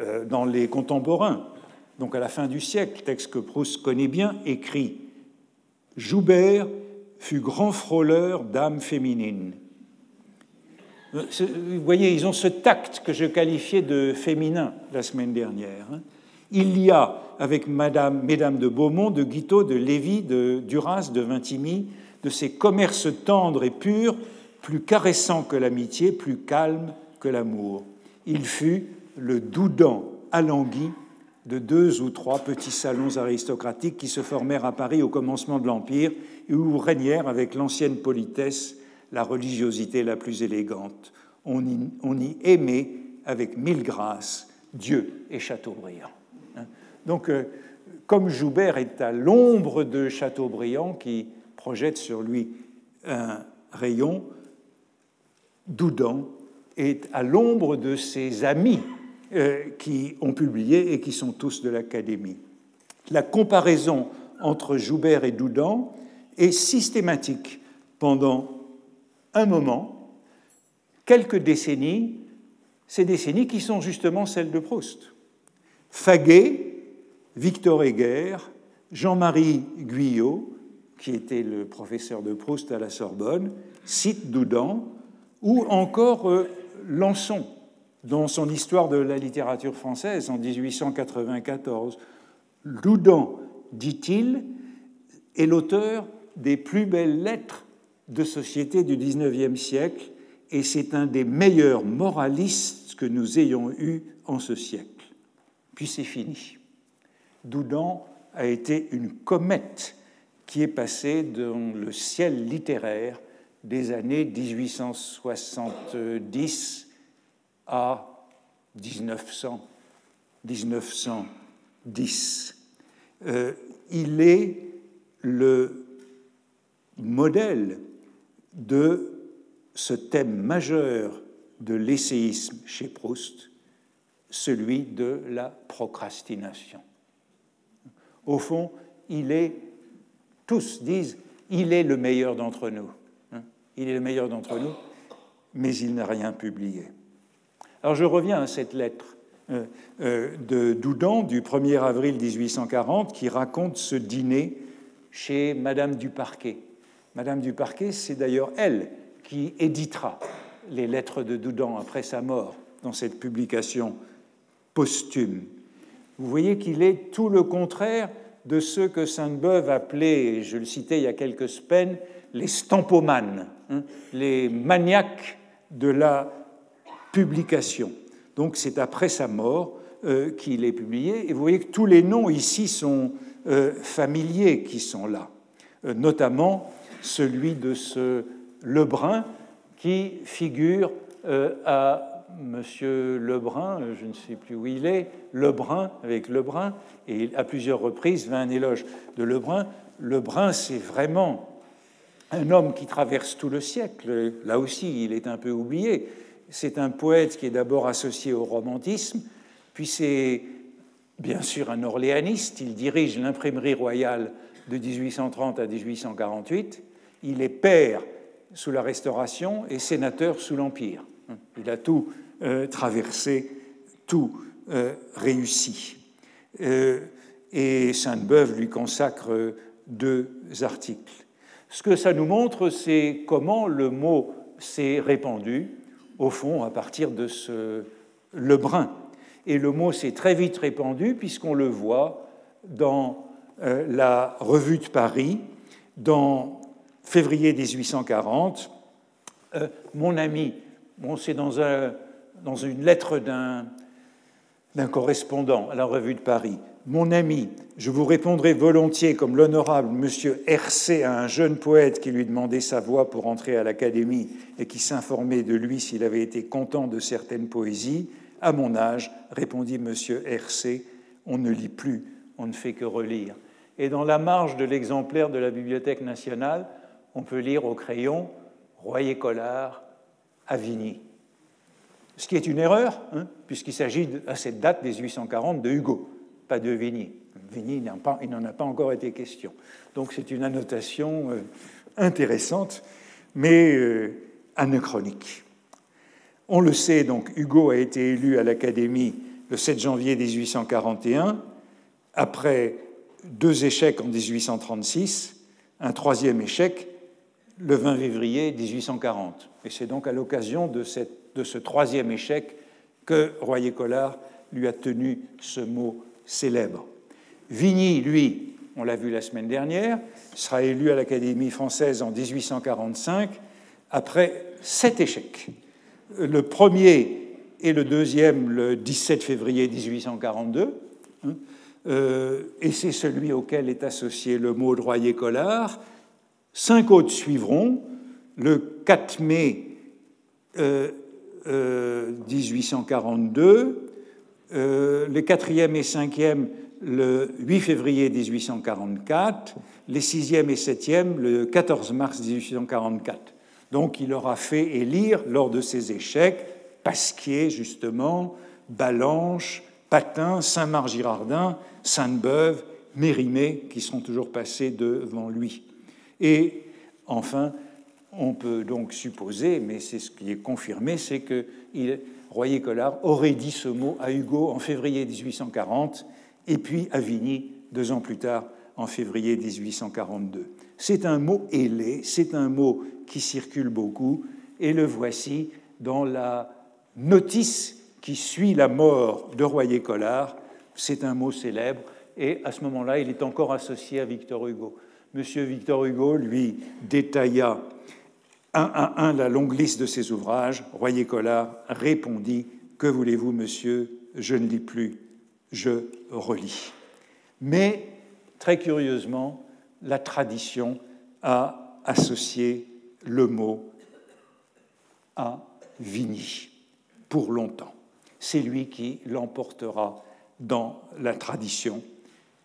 euh, dans les contemporains, donc à la fin du siècle, texte que Proust connaît bien, écrit Joubert fut grand frôleur d'âmes féminines vous voyez, ils ont ce tact que je qualifiais de féminin la semaine dernière. Hein. Il y a, avec Madame, Mesdames de Beaumont, de Guiteau, de Lévy, de Duras, de Vintimille, de ces commerces tendres et purs, plus caressants que l'amitié, plus calmes que l'amour. Il fut le doudant alangui de deux ou trois petits salons aristocratiques qui se formèrent à Paris au commencement de l'Empire et où régnèrent avec l'ancienne politesse la religiosité la plus élégante. On y, aimait avec mille grâces Dieu et Chateaubriand. Hein. Donc, euh, comme Joubert est à l'ombre de Chateaubriand qui projette sur lui un rayon, Doudan est à l'ombre de ses amis euh, qui ont publié et qui sont tous de l'Académie. La comparaison entre Joubert et Doudan est systématique pendant un moment, quelques décennies, ces décennies qui sont justement celles de Proust. Faguet, Victor Heger, Jean-Marie Guyot, qui était le professeur de Proust à la Sorbonne, citent Doudan, ou encore euh, dans son Histoire de la littérature française en 1894. Doudan dit-il, est l'auteur des plus belles lettres de société du XIXe siècle et c'est un des meilleurs moralistes que nous ayons eus en ce siècle. Puis c'est fini. Doudan a été une comète qui est passée dans le ciel littéraire des années 1870 à 1900, 1910. Euh, il est le modèle de ce thème majeur de l'essayisme chez Proust, celui de la procrastination. Au fond, il est, tous disent, il est le meilleur d'entre nous. Hein. Il est le meilleur d'entre nous, mais il n'a rien publié. Alors je reviens à cette lettre euh, euh, de Doudan du 1er avril 1840 qui raconte ce dîner chez Madame du Parquet. Madame du Parquet, c'est d'ailleurs elle qui éditera les lettres de Doudan après sa mort dans cette publication posthume. Vous voyez qu'il est tout le contraire de ce que Sainte-Beuve appelait, je le citais il y a quelques semaines, les stampomanes, hein, les maniaques de la publication. Donc c'est après sa mort euh, qu'il est publié. Et vous voyez que tous les noms ici sont euh, familiers qui sont là, euh, notamment celui de ce Lebrun qui figure euh, à Monsieur Lebrun, je ne sais plus où il est, Lebrun avec Lebrun, et à plusieurs reprises vint un éloge de Lebrun. Lebrun, c'est vraiment un homme qui traverse tout le siècle. Là aussi, il est un peu oublié. C'est un poète qui est d'abord associé au romantisme, puis c'est bien sûr un orléaniste. Il dirige l'imprimerie royale de 1830 à 1848. Il est père sous la Restauration et sénateur sous l'Empire. Il a tout euh, traversé, tout euh, réussi. Euh, et Sainte-Beuve lui consacre deux articles. Ce que ça nous montre, c'est comment le mot s'est répandu, au fond, à partir de ce Lebrun. Et le mot s'est très vite répandu, puisqu'on le voit dans la Revue de Paris, dans février 1840, euh, mon ami, c'est dans, un, dans, une lettre d'un correspondant à la Revue de Paris, mon ami, je vous répondrai volontiers comme l'honorable monsieur Hercé à un jeune poète qui lui demandait sa voix pour entrer à l'Académie et qui s'informait de lui s'il avait été content de certaines poésies. À mon âge, répondit monsieur Hercé, on ne lit plus, on ne fait que relire. Et dans la marge de l'exemplaire de la Bibliothèque nationale, on peut lire au crayon Royer-Collard, Avigny. Ce qui est une erreur, hein, puisqu'il s'agit à cette date, 1840, de Hugo, pas de Vigny. Vigny, il n'en a pas encore été question. Donc c'est une annotation euh, intéressante, mais euh, anachronique. On le sait, donc, Hugo a été élu à l'Académie le 7 janvier 1841, après deux échecs en 1836, un troisième échec le 20 février 1840. Et c'est donc à l'occasion de, ce troisième échec que Royer-Collard lui a tenu ce mot célèbre. Vigny, lui, on l'a vu la semaine dernière, sera élu à l'Académie française en 1845 après sept échecs. Le premier et le deuxième le 17 février 1842, hein, euh, et c'est celui auquel est associé le mot de Royer-Collard, Cinq autres suivront le 4 mai 1842, euh, euh, les quatrième et cinquième le 8 février 1844, les sixième et septième le 14 mars 1844. Donc il aura fait élire lors de ces échecs Pasquier, justement, Balanche, Patin, Saint-Marc-Girardin, Sainte-Beuve, Mérimée, qui seront toujours passés devant lui. Et enfin, on peut donc supposer, mais c'est ce qui est confirmé, c'est que Royer-Collard aurait dit ce mot à Hugo en février 1840 et puis à Vigny deux ans plus tard en février 1842. C'est un mot ailé, c'est un mot qui circule beaucoup et le voici dans la notice qui suit la mort de Royer-Collard. C'est un mot célèbre et à ce moment-là, il est encore associé à Victor Hugo. Monsieur Victor Hugo lui détailla un à un la longue liste de ses ouvrages. Royer-Collard répondit Que voulez-vous, monsieur? Je ne lis plus, je relis. Mais, très curieusement, la tradition a associé le mot à Vigny pour longtemps. C'est lui qui l'emportera dans la tradition,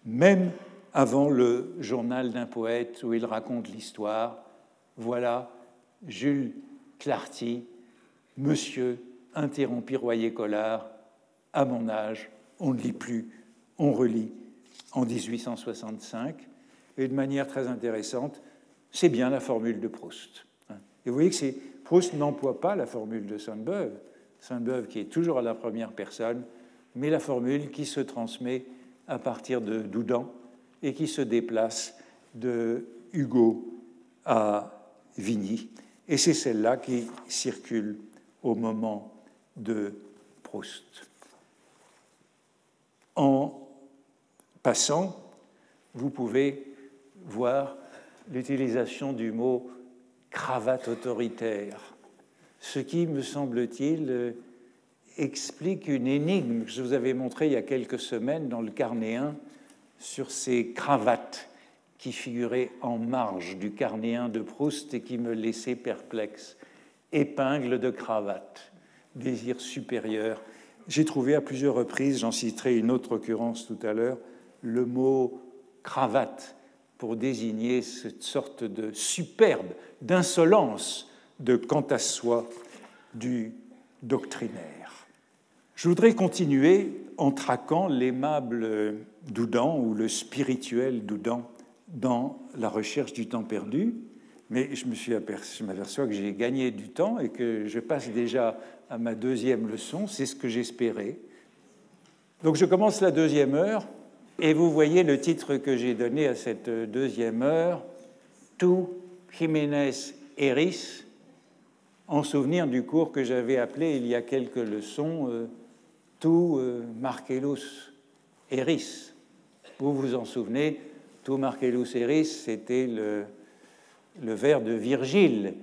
même avant le journal d'un poète où il raconte l'histoire. Voilà Jules Clarty, Monsieur, interrompit Royer-Collard, à mon âge, on ne lit plus, on relit en 1865. Et de manière très intéressante, c'est bien la formule de Proust. Et vous voyez que Proust n'emploie pas la formule de Sainte-Beuve, Sainte-Beuve qui est toujours à la première personne, mais la formule qui se transmet à partir de Doudan et qui se déplace de Hugo à Vigny. Et c'est celle-là qui circule au moment de Proust. En passant, vous pouvez voir l'utilisation du mot cravate autoritaire, ce qui, me semble-t-il, explique une énigme que je vous avais montrée il y a quelques semaines dans le carnéen sur ces cravates qui figuraient en marge du carnéen de Proust et qui me laissaient perplexe. Épingle de cravate, désir supérieur. J'ai trouvé à plusieurs reprises, j'en citerai une autre occurrence tout à l'heure, le mot cravate pour désigner cette sorte de superbe, d'insolence de quant à soi du doctrinaire. Je voudrais continuer en traquant l'aimable Doudan ou le spirituel Doudan dans la recherche du temps perdu, mais je m'aperçois que j'ai gagné du temps et que je passe déjà à ma deuxième leçon, c'est ce que j'espérais. Donc je commence la deuxième heure et vous voyez le titre que j'ai donné à cette deuxième heure, Tu Jiménez Eris, en souvenir du cours que j'avais appelé il y a quelques leçons euh, Tu euh, Marcellus Eris. Vous vous en souvenez, Tu Marcellus Eris, c'était le, vers de Virgile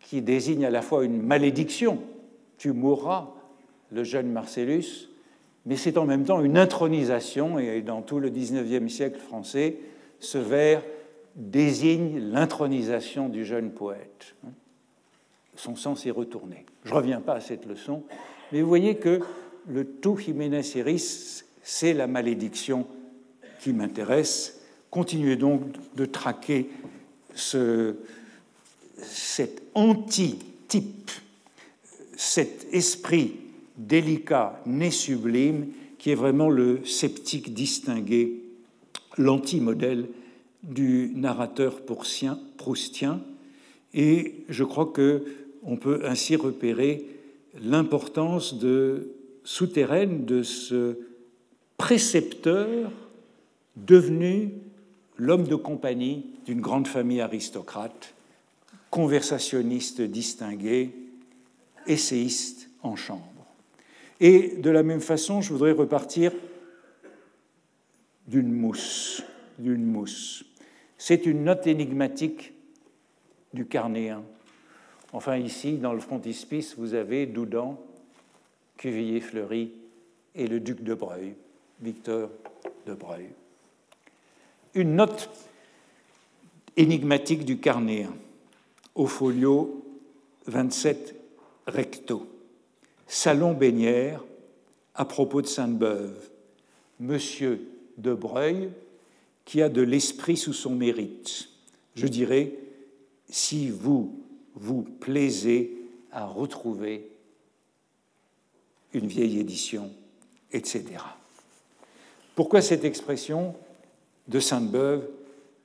qui désigne à la fois une malédiction, tu mourras, le jeune Marcellus, mais c'est en même temps une intronisation, et dans tout le XIXe siècle français, ce vers désigne l'intronisation du jeune poète. Son sens est retourné. Je ne reviens pas à cette leçon, mais vous voyez que le tout Jiménez Iris, c'est la malédiction qui m'intéresse. Continuez donc de traquer ce, cet antitype, cet esprit délicat, né sublime, qui est vraiment le sceptique distingué, l'anti-modèle du narrateur proustien. Et je crois que on peut ainsi repérer l'importance de, souterraine de ce précepteur devenu l'homme de compagnie d'une grande famille aristocrate, conversationniste distingué, essayiste en chambre. Et de la même façon, je voudrais repartir d'une mousse, d'une mousse. C'est une note énigmatique du carnéen. Enfin, ici, dans le frontispice, vous avez Doudan, Cuvillier-Fleury et le duc de Breuil, Victor de Breuil. Une note énigmatique du carnéen, au folio 27 recto. Salon Bénière, à propos de Sainte-Beuve, Monsieur de Breuil, qui a de l'esprit sous son mérite. Je dirais, si vous vous plaisez à retrouver une vieille édition, etc. Pourquoi cette expression de Sainte-Beuve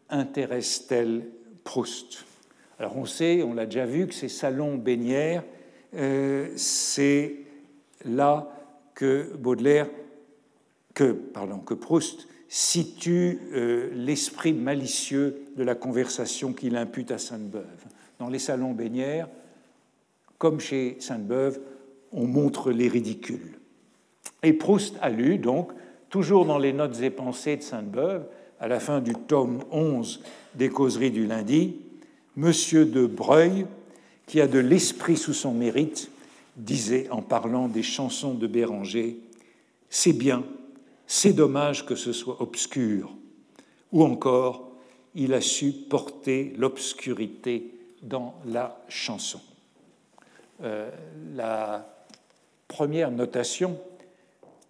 intéresse-t-elle Proust? Alors on sait, on l'a déjà vu, que ces salons Bénière euh, c'est là que Baudelaire, que, pardon, que Proust situe euh, l'esprit malicieux de la conversation qu'il impute à Sainte-Beuve. Dans les salons baignières, comme chez Sainte-Beuve, on montre les ridicules. Et Proust a lu donc toujours dans les notes et pensées de Sainte-Beuve, à la fin du tome 11 des causeries du lundi, Monsieur de Breuil, qui a de l'esprit sous son mérite, disait en parlant des chansons de Béranger C'est bien, c'est dommage que ce soit obscur. Ou encore, il a su porter l'obscurité dans la chanson. Euh, la première notation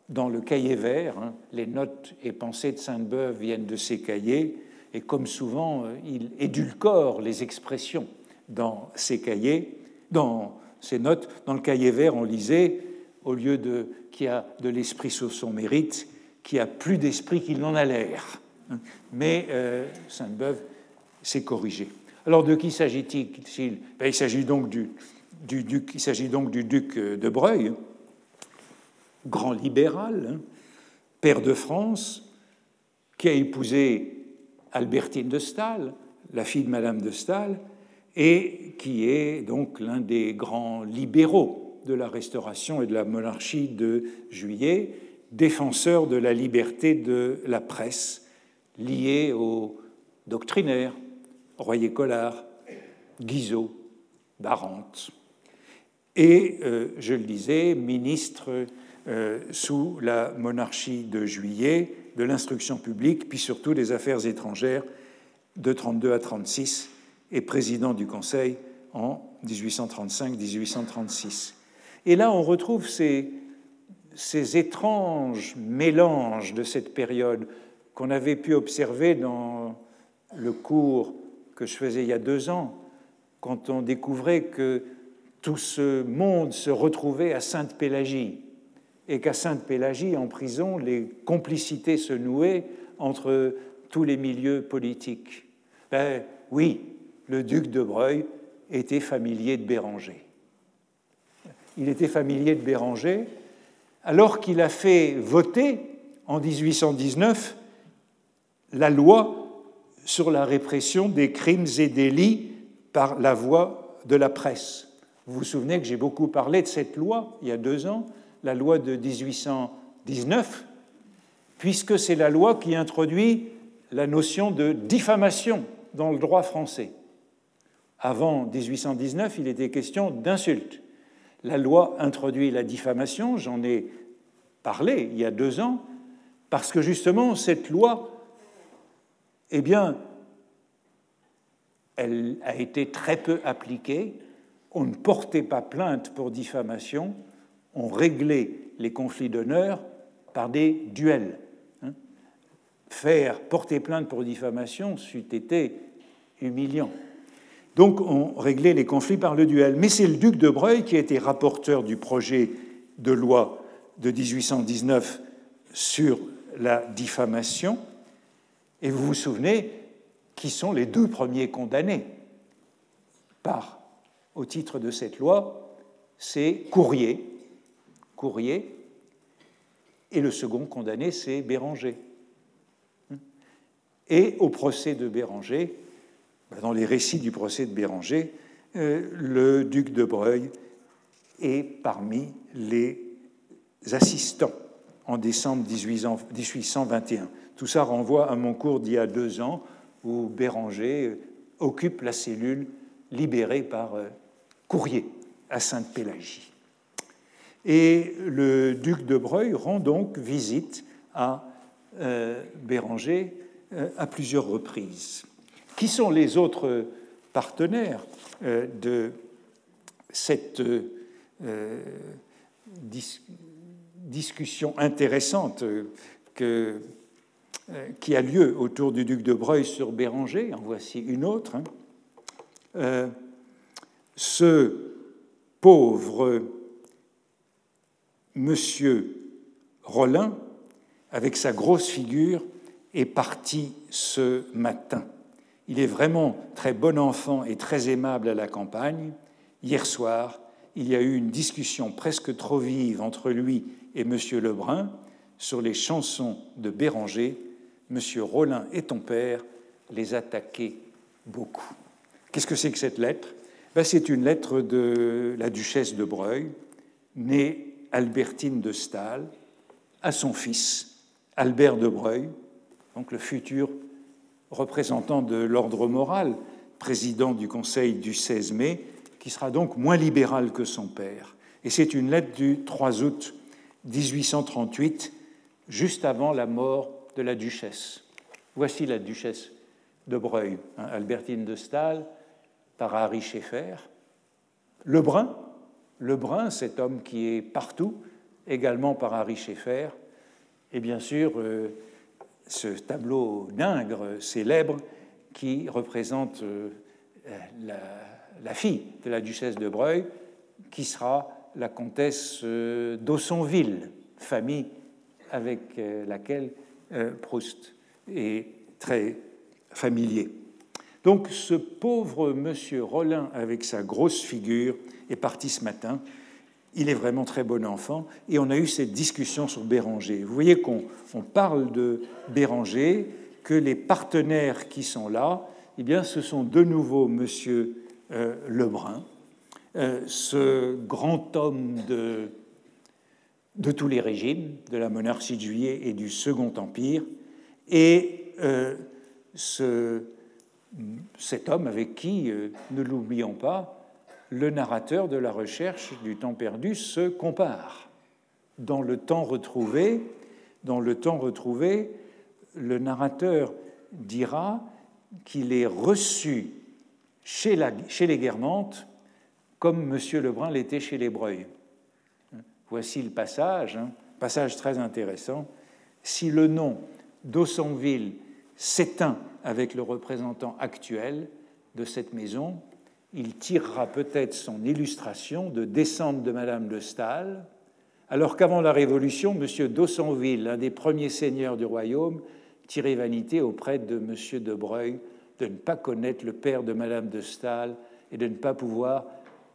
dans le cahier vert, hein, les notes et pensées de Sainte-Beuve viennent de ces cahiers, et comme souvent, euh, il édulcore les expressions dans ces cahiers, dans ces notes. Dans le cahier vert, on lisait, au lieu de qui a de l'esprit sous son mérite, qui a plus d'esprit qu'il n'en a l'air. Mais euh, Sainte-Beuve s'est corrigé. Alors de qui s'agit-il? Ben, Il s'agit donc du, il s'agit donc du duc de Breuil, grand libéral, hein, père de France, qui a épousé Albertine de Staël, la fille de Madame de Staël, et qui est donc l'un des grands libéraux de la Restauration et de la monarchie de Juillet, défenseur de la liberté de la presse, lié aux doctrinaires, Royer-Collard, Guizot, Barante. Et, euh, je le disais, ministre euh, sous la monarchie de Juillet de l'instruction publique, puis surtout des affaires étrangères de 32 à 36, et président du Conseil en 1835-1836. Et là, on retrouve ces, ces étranges mélanges de cette période qu'on avait pu observer dans le cours que je faisais il y a deux ans, quand on découvrait que tout ce monde se retrouvait à Sainte-Pélagie, et qu'à Sainte-Pélagie, en prison, les complicités se nouaient entre tous les milieux politiques. Ben, oui, le duc de Breuil était familier de Béranger. Il était familier de Béranger alors qu'il a fait voter en 1819 la loi sur la répression des crimes et délits par la voie de la presse. Vous vous souvenez que j'ai beaucoup parlé de cette loi il y a deux ans, la loi de 1819, puisque c'est la loi qui introduit la notion de diffamation dans le droit français. Avant 1819, il était question d'insulte. La loi introduit la diffamation, j'en ai parlé il y a deux ans, parce que justement, cette loi, eh bien, elle a été très peu appliquée. On ne portait pas plainte pour diffamation, on réglait les conflits d'honneur par des duels. Hein. Faire porter plainte pour diffamation c'eût été humiliant. Donc on réglait les conflits par le duel. Mais c'est le duc de Breuil qui a été rapporteur du projet de loi de 1819 sur la diffamation. Et vous vous souvenez qui sont les deux premiers condamnés par, au titre de cette loi, c'est Courrier, Courrier, et le second condamné, c'est Béranger. Et au procès de Béranger, bah, dans les récits du procès de Béranger, euh, le duc de Breuil est parmi les assistants en décembre 1821. Tout ça renvoie à mon cours d'il y a deux ans où Béranger occupe la cellule libérée par euh, courrier à Sainte-Pélagie. Et le duc de Breuil rend donc visite à euh, Béranger euh, à plusieurs reprises. Qui sont les autres partenaires euh, de cette discussion intéressante qui a lieu autour du duc de Breuil sur Béranger? En voici une autre. Hein. Ce pauvre Monsieur Rollin, avec sa grosse figure, est parti ce matin. Il est vraiment très bon enfant et très aimable à la campagne. Hier soir, il y a eu une discussion presque trop vive entre lui et Monsieur Lebrun sur les chansons de Béranger. Monsieur Rollin et ton père les attaquaient beaucoup. Qu'est-ce que c'est que cette lettre? Ben, C'est une lettre de la duchesse de Breuil, née Albertine de Stahl à son fils, Albert de Breuil, donc le futur représentant de l'ordre moral, président du Conseil du 16 mai, qui sera donc moins libéral que son père. Et c'est une lettre du 3 août 1838, juste avant la mort de la duchesse. Voici la duchesse de Breuil, hein, Albertine de Stahl, par Harry Schaeffer. Lebrun, Lebrun, cet homme qui est partout, également par Harry Schaeffer. Et bien sûr, euh, ce tableau d'Ingres célèbre qui représente euh, la, fille de la duchesse de Breuil, qui sera la comtesse euh, d'Aussonville, famille avec laquelle Proust est très familier. Donc ce pauvre monsieur Rollin, avec sa grosse figure, est parti ce matin. Il est vraiment très bon enfant. Et on a eu cette discussion sur Béranger. Vous voyez qu'on parle de Béranger, que les partenaires qui sont là, eh bien, ce sont de nouveau monsieur euh, Lebrun, euh, ce grand homme de, tous les régimes, de la monarchie de Juillet et du Second Empire, et euh, ce, cet homme avec qui, euh, ne l'oublions pas, le narrateur de la recherche du temps perdu se compare. Dans le temps retrouvé, dans le temps retrouvé, le narrateur dira qu'il est reçu chez, les Guermantes comme M. Lebrun l'était chez les Breuil. Voici le passage, hein, passage très intéressant. Si le nom d'Aussonville s'éteint avec le représentant actuel de cette maison, il tirera peut-être son illustration de descente de Madame de Staël, alors qu'avant la Révolution, M. d'Aussonville, l'un des premiers seigneurs du royaume, tirait vanité auprès de M. de Breuil de ne pas connaître le père de Madame de Staël et de ne pas pouvoir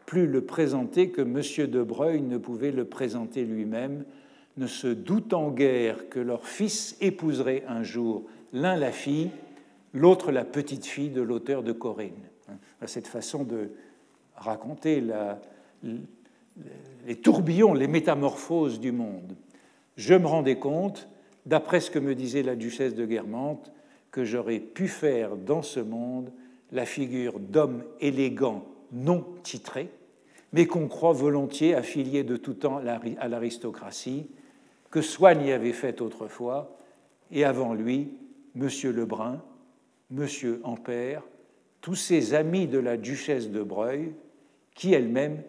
plus le présenter que M. de Breuil ne pouvait le présenter lui-même, ne se doutant guère que leur fils épouserait un jour l'un la fille, l'autre la petite fille de l'auteur de Corinne. Cette façon de raconter les tourbillons, les métamorphoses du monde. Je me rendais compte, d'après ce que me disait la duchesse de Guermantes, que j'aurais pu faire dans ce monde la figure d'homme élégant non titré, mais qu'on croit volontiers affilié de tout temps à l'aristocratie, que Soigne y avait fait autrefois, et avant lui, M. Lebrun, M. Ampère, tous ces amis de la duchesse de Breuil, qui elle-même,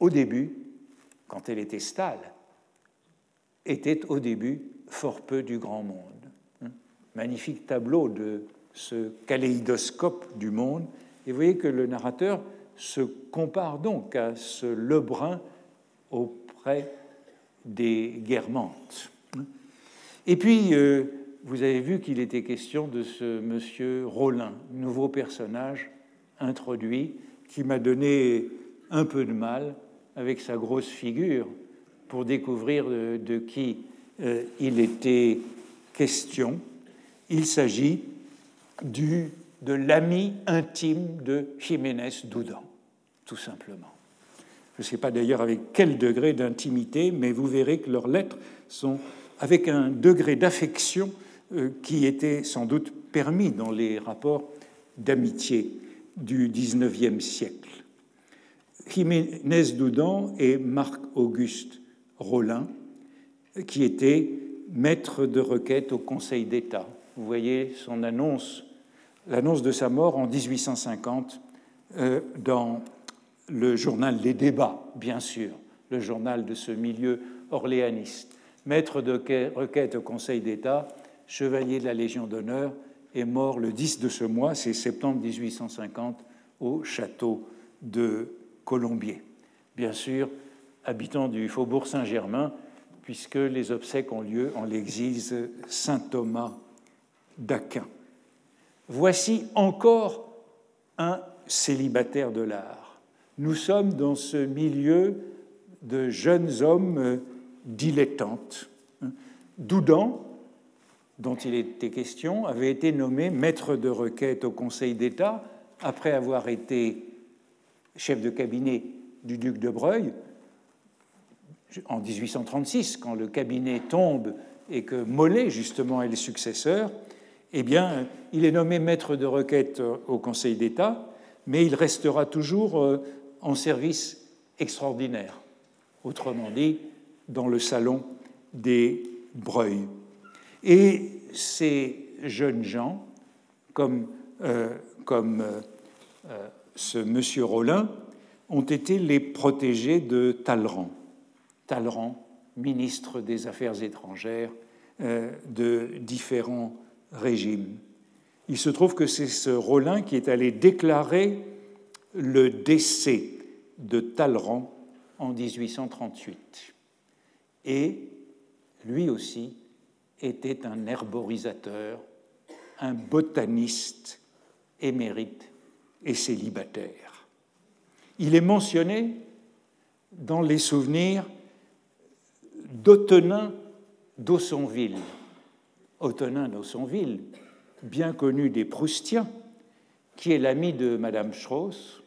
au début, quand elle était stale, était au début fort peu du grand monde. Hein? Magnifique tableau de ce kaléidoscope du monde. Et vous voyez que le narrateur se compare donc à ce Lebrun auprès des Guermantes. Et puis, euh, vous avez vu qu'il était question de ce monsieur Rollin, nouveau personnage introduit, qui m'a donné un peu de mal avec sa grosse figure pour découvrir de, qui euh, il était question. Il s'agit du, de l'ami intime de Jiménez Doudan, tout simplement. Je ne sais pas d'ailleurs avec quel degré d'intimité, mais vous verrez que leurs lettres sont avec un degré d'affection qui était sans doute permis dans les rapports d'amitié du XIXe siècle. Jiménez Doudan et Marc-Auguste Rollin, qui étaient maîtres de requête au Conseil d'État. Vous voyez son annonce, l'annonce de sa mort en 1850 euh, dans le journal Les Débats, bien sûr, le journal de ce milieu orléaniste. Maître de requête au Conseil d'État, chevalier de la Légion d'honneur, est mort le 10 de ce mois, c'est septembre 1850, au château de Colombier. Bien sûr, habitant du faubourg Saint-Germain, puisque les obsèques ont lieu en l'église Saint-Thomas d'Aquin. Voici encore un célibataire de l'art. Nous sommes dans ce milieu de jeunes hommes dilettantes. Doudan, dont il était question, avait été nommé maître de requête au Conseil d'État après avoir été chef de cabinet du duc de Breuil en 1836, quand le cabinet tombe et que Mollet, justement, est le successeur, eh bien, il est nommé maître de requête au Conseil d'État, mais il restera toujours euh, en service extraordinaire, autrement dit, dans le salon des Breuils. Et ces jeunes gens, comme, euh, comme euh, ce monsieur Rollin, ont été les protégés de Talleyrand. Talleyrand, ministre des Affaires étrangères de différents régime. Il se trouve que c'est ce Rollin qui est allé déclarer le décès de Talleyrand en 1838. Et lui aussi était un herborisateur, un botaniste émérite et célibataire. Il est mentionné dans les souvenirs d'Autenin d'Aussonville, Ottonin d'Aussonville, bien connu des Proustiens, qui est l'ami de Madame Strauss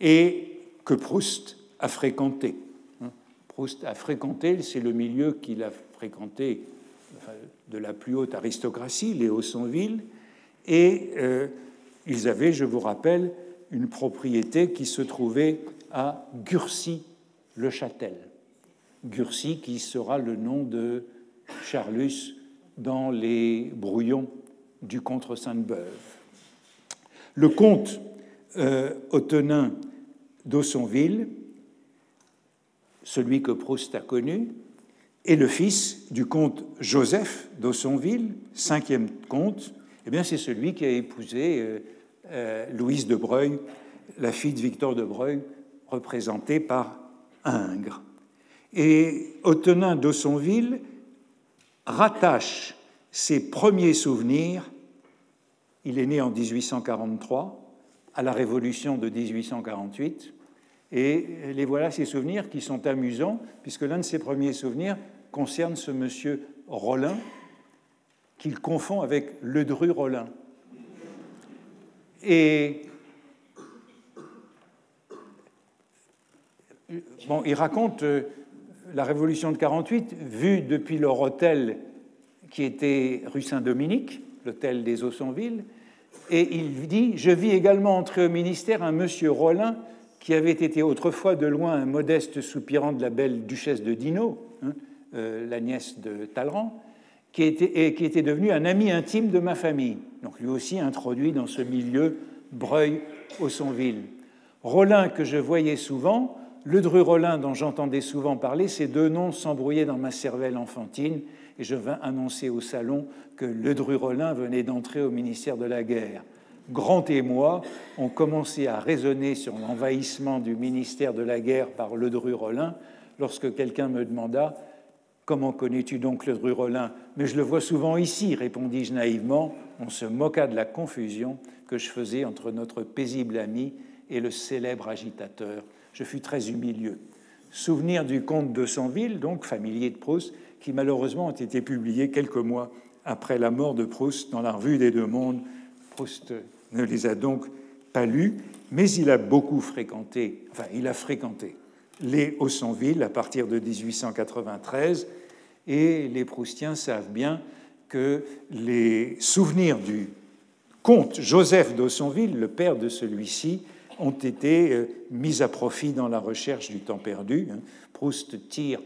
et que Proust a fréquenté. Hein, Proust a fréquenté, c'est le milieu qu'il a fréquenté de la plus haute aristocratie, les Aussonville, et euh, ils avaient, je vous rappelle, une propriété qui se trouvait à Gurcy-le-Châtel. Gurcy qui sera le nom de Charlus dans les brouillons du contre Sainte-Beuve. Le comte euh, Autenin celui que Proust a connu, est le fils du comte Joseph d'Aussonville, cinquième comte. Eh bien, c'est celui qui a épousé euh, euh, Louise de Breuil, la fille de Victor de Breuil, représentée par Ingres. Et Autenin d'Aussonville rattache ses premiers souvenirs, il est né en 1843, à la Révolution de 1848, et les voilà ces souvenirs qui sont amusants, puisque l'un de ses premiers souvenirs concerne ce monsieur Rollin, qu'il confond avec Ledru Rollin. Et bon, il raconte euh, la Révolution de 48, vue depuis leur hôtel qui était rue Saint-Dominique, l'hôtel des Aussonville, et il dit Je vis également entrer au ministère un monsieur Rollin qui avait été autrefois de loin un modeste soupirant de la belle duchesse de Dino, hein, euh, la nièce de Talleyrand, qui était, et qui était devenu un ami intime de ma famille. Donc lui aussi introduit dans ce milieu Breuil-Aussonville. Rollin, que je voyais souvent, Ledru Rollin, dont j'entendais souvent parler, ces deux noms s'embrouillaient dans ma cervelle enfantine, et je vins annoncer au salon que Ledru Rollin venait d'entrer au ministère de la Guerre. Grant et moi ont commencé à raisonner sur l'envahissement du ministère de la Guerre par Ledru Rollin lorsque quelqu'un me demanda Comment connais-tu donc Ledru Rollin? Mais je le vois souvent ici, répondis-je naïvement. On se moqua de la confusion que je faisais entre notre paisible ami et le célèbre agitateur je fus très humilieux. Souvenir du comte de Sanville, donc familier de Proust, qui malheureusement ont été publiés quelques mois après la mort de Proust dans la revue des Deux Mondes. Proust ne les a donc pas lus, mais il a beaucoup fréquenté, enfin il a fréquenté les Haussonville à partir de 1893, et les Proustiens savent bien que les souvenirs du comte Joseph d'Haussonville, le père de celui-ci, ont été euh, mis à profit dans la recherche du temps perdu. Hein. Proust tire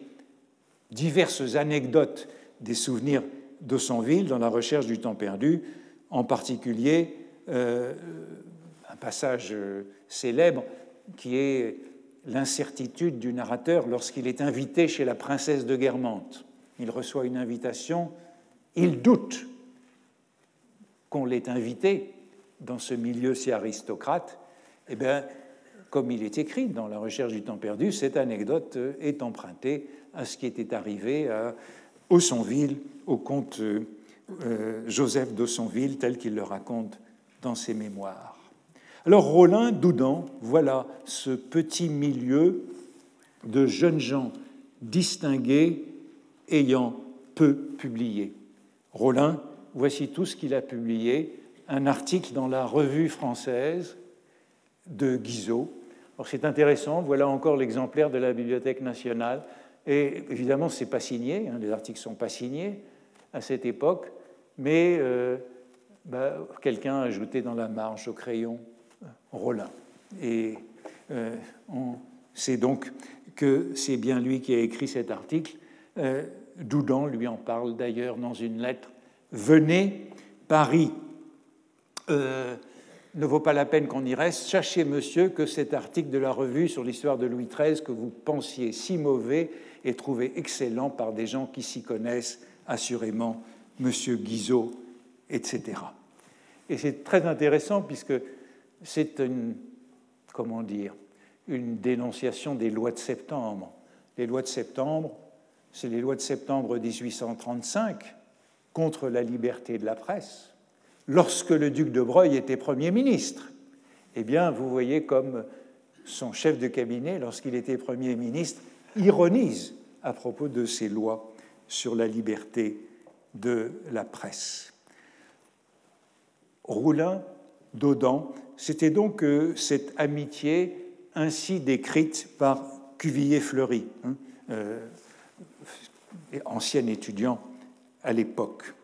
diverses anecdotes des souvenirs d'Aussonville dans la recherche du temps perdu, en particulier un passage euh, célèbre qui est l'incertitude du narrateur lorsqu'il est invité chez la princesse de Guermantes. Il reçoit une invitation, il doute qu'on l'ait invité dans ce milieu si aristocrate, eh bien, comme il est écrit dans La recherche du temps perdu, cette anecdote euh, est empruntée à ce qui était arrivé à Aussonville, au comte euh, Joseph d'Aussonville, tel qu'il le raconte dans ses mémoires. Alors Rollin, Doudan, voilà ce petit milieu de jeunes gens distingués ayant peu publié. Rollin, voici tout ce qu'il a publié, un article dans la revue française de Guizot. C'est intéressant, voilà encore l'exemplaire de la Bibliothèque nationale. Et évidemment, ce n'est pas signé, hein, les articles ne sont pas signés. à cette époque, mais euh, bah, quelqu'un a ajouté dans la marge au crayon Rollin. Et on sait donc que c'est bien lui qui a écrit cet article. Doudan lui en parle d'ailleurs dans une lettre. Venez, Paris ne vaut pas la peine qu'on y reste. Sachez, monsieur, que cet article de la revue sur l'histoire de Louis XIII, que vous pensiez si mauvais, est trouvé excellent par des gens qui s'y connaissent, assurément, monsieur Guizot, etc. Et c'est très intéressant puisque c'est une, comment dire, une dénonciation des lois de septembre. Les lois de septembre, c'est les lois de septembre 1835 contre la liberté de la presse lorsque le duc de Broglie était Premier ministre. Eh bien, vous voyez comme son chef de cabinet, lorsqu'il était Premier ministre, ironise à propos de ces lois sur la liberté de la presse. Roulin, Daudan, c'était donc euh, cette amitié ainsi décrite par Cuvillier-Fleury, hein, euh, ancien étudiant à l'époque.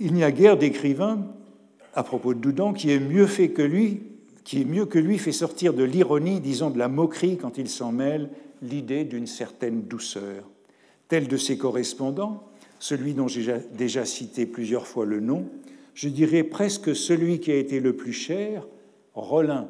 Il n'y a guère d'écrivain, à propos de Doudan, qui est mieux fait que lui, qui mieux que lui fait sortir de l'ironie, disons de la moquerie quand il s'en mêle, l'idée d'une certaine douceur. Tel de ses correspondants, celui dont j'ai déjà cité plusieurs fois le nom, je dirais presque celui qui a été le plus cher, Rollin,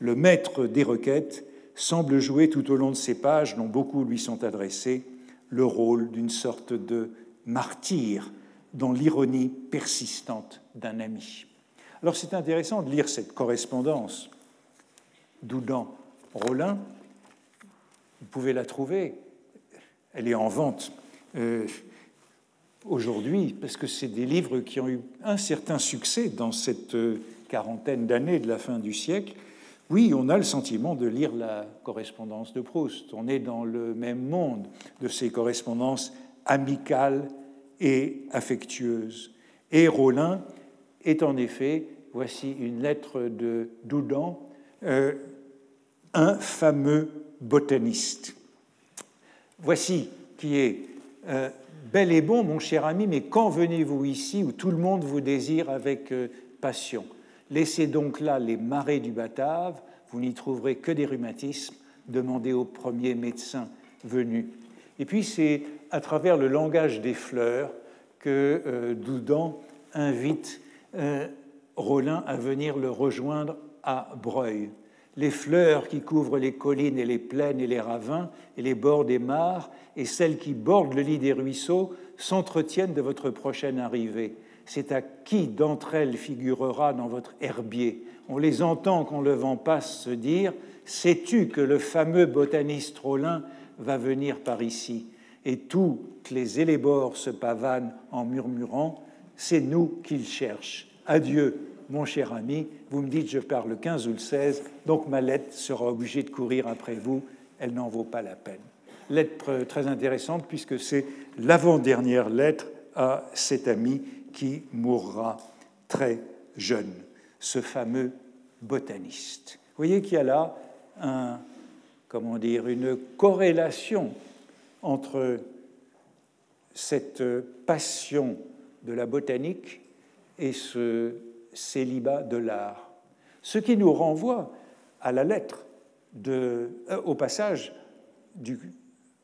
le maître des requêtes, semble jouer tout au long de ces pages, dont beaucoup lui sont adressées, le rôle d'une sorte de martyr dans l'ironie persistante d'un ami. Alors c'est intéressant de lire cette correspondance d'Oudan-Rollin. Vous pouvez la trouver, elle est en vente euh, aujourd'hui, parce que c'est des livres qui ont eu un certain succès dans cette euh, quarantaine d'années de la fin du siècle. Oui, on a le sentiment de lire la correspondance de Proust. On est dans le même monde de ces correspondances amicales et affectueuse. Et Rollin est en effet, voici une lettre de Doudan, euh, un fameux botaniste. Voici qui est euh, bel et bon, mon cher ami, mais quand venez-vous ici où tout le monde vous désire avec euh, passion? Laissez donc là les marais du Batave, vous n'y trouverez que des rhumatismes, demandez au premier médecin venu. Et puis c'est à travers le langage des fleurs que euh, Doudan invite euh, Rollin à venir le rejoindre à Breuil. Les fleurs qui couvrent les collines et les plaines et les ravins et les bords des mares et celles qui bordent le lit des ruisseaux s'entretiennent de votre prochaine arrivée. C'est à qui d'entre elles figurera dans votre herbier? On les entend quand le vent passe se dire Sais-tu que le fameux botaniste Rollin va venir par ici? Et toutes les élébores se pavanent en murmurant C'est nous qu'ils cherchent. Adieu, mon cher ami. Vous me dites je pars le 15 ou le 16, donc ma lettre sera obligée de courir après vous. Elle n'en vaut pas la peine. Lettre très intéressante puisque c'est l'avant-dernière lettre à cet ami qui mourra très jeune, ce fameux botaniste. Vous voyez qu'il y a là un, comment dire, une corrélation entre cette passion de la botanique et ce célibat de l'art. Ce qui nous renvoie à la lettre, de, euh, au passage du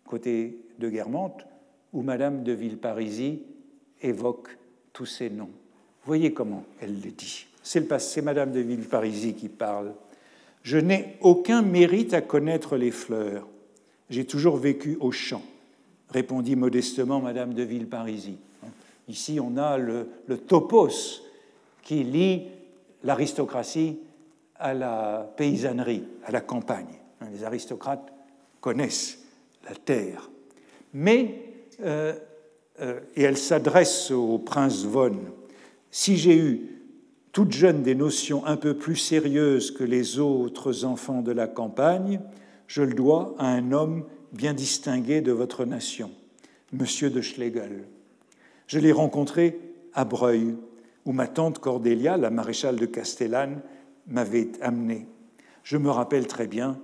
côté de Guermantes, où Madame de Villeparisis évoque tous ces noms. Voyez comment elle le dit. C'est Madame de Villeparisis qui parle. Je n'ai aucun mérite à connaître les fleurs j'ai toujours vécu au champ, répondit modestement Madame de Villeparisis. Ici, on a le, topos qui lie l'aristocratie à la paysannerie, à la campagne. Les aristocrates connaissent la terre. Mais, euh, euh, et elle s'adresse au prince Von, si j'ai eu toute jeune des notions un peu plus sérieuses que les autres enfants de la campagne, je le dois à un homme bien distingué de votre nation, Monsieur de Schlegel. Je l'ai rencontré à Breuil, où ma tante Cordélia, la maréchale de Castellane, m'avait amené. Je me rappelle très bien,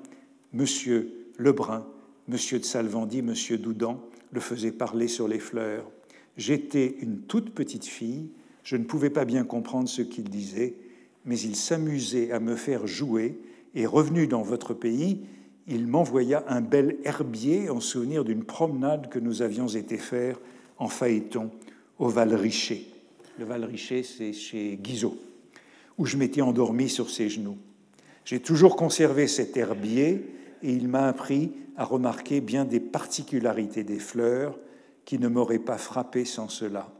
Monsieur Lebrun, Monsieur de Salvandy, Monsieur Doudan le faisaient parler sur les fleurs. J'étais une toute petite fille, je ne pouvais pas bien comprendre ce qu'il disait, mais il s'amusait à me faire jouer, et revenu dans votre pays, il m'envoya un bel herbier en souvenir d'une promenade que nous avions été faire en phaéton au Val Richer. Le Val Richer, c'est chez Guizot, où je m'étais endormi sur ses genoux. J'ai toujours conservé cet herbier et il m'a appris à remarquer bien des particularités des fleurs qui ne m'auraient pas frappé sans cela.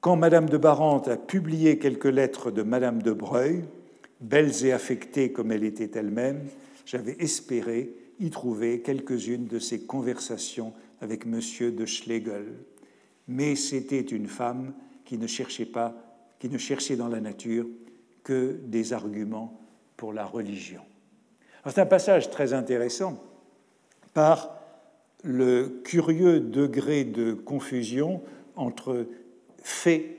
Quand Madame de Barante a publié quelques lettres de Madame de Breuil, belles et affectées comme elle était elle-même, j'avais espéré y trouver quelques-unes de ses conversations avec Monsieur de Schlegel. Mais c'était une femme qui ne cherchait pas, qui ne cherchait dans la nature que des arguments pour la religion. C'est un passage très intéressant par le curieux degré de confusion entre fait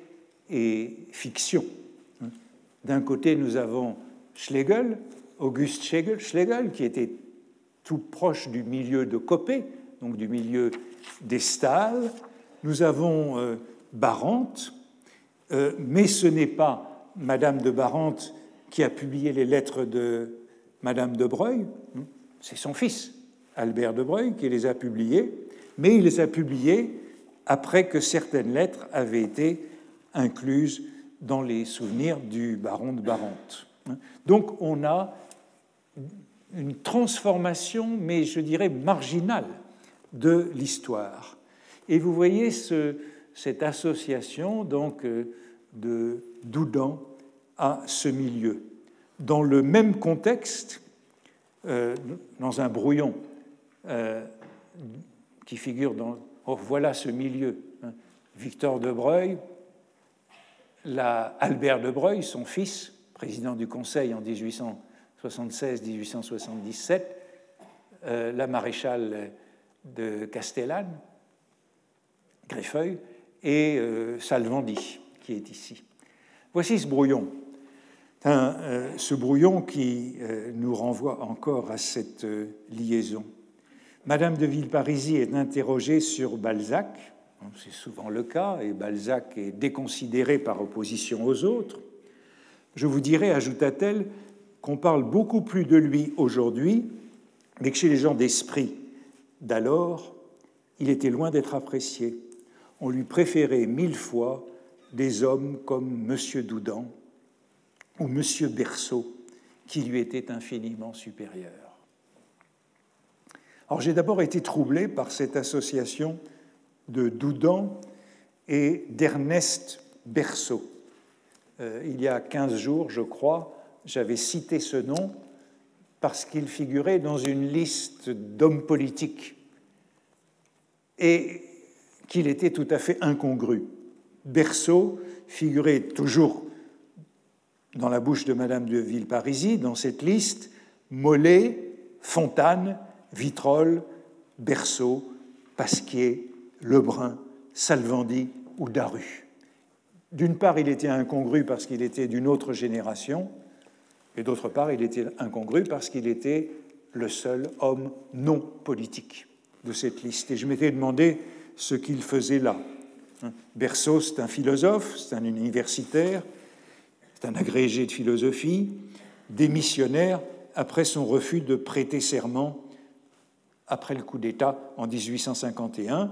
et fiction. D'un côté, nous avons Schlegel, Auguste Schlegel, qui était tout proche du milieu de Copé, donc du milieu des Stalles. Nous avons euh, Barante, euh, mais ce n'est pas Madame de Barante qui a publié les lettres de Madame de Breuil, c'est son fils, Albert de Breuil, qui les a publiées, mais il les a publiées après que certaines lettres avaient été incluses dans les souvenirs du baron de Barante. Donc on a une transformation, mais je dirais marginale, de l'histoire. Et vous voyez ce, cette association donc euh, de Doudan à ce milieu. Dans le même contexte, euh, dans un brouillon euh, qui figure dans oh, voilà ce milieu, hein, Victor de Breuil, la, Albert de Breuil, son fils, président du Conseil en 1876-1877, euh, la maréchale de Castellane, Greffeuil, et euh, Salvandi, qui est ici. Voici ce brouillon. Euh, ce brouillon qui nous renvoie encore à cette liaison. Madame de Villeparisis est interrogée sur Balzac, c'est souvent le cas, et Balzac est déconsidéré par opposition aux autres. Je vous dirais, ajouta-t-elle, qu'on parle beaucoup plus de lui aujourd'hui, mais que chez les gens d'esprit d'alors, il était loin d'être apprécié. On lui préférait mille fois des hommes comme M. Doudan ou M. Berceau, qui lui étaient infiniment supérieurs. Alors j'ai d'abord été troublé par cette association de Doudan et d'Ernest Berceau. Euh, il y a 15 jours, je crois, j'avais cité ce nom parce qu'il figurait dans une liste d'hommes politiques et qu'il était tout à fait incongru. Berceau figurait toujours dans la bouche de Madame de Villeparisis, dans cette liste, Mollet, Fontane, Vitrolles, Berceau, Pasquier, Lebrun, Salvandi ou Daru. D'une part, il était incongru parce qu'il était d'une autre génération, et d'autre part, il était incongru parce qu'il était le seul homme non politique de cette liste. Et je m'étais demandé ce qu'il faisait là. Berceau, c'est un philosophe, c'est un universitaire, c'est un agrégé de philosophie, démissionnaire après son refus de prêter serment après le coup d'État en 1851,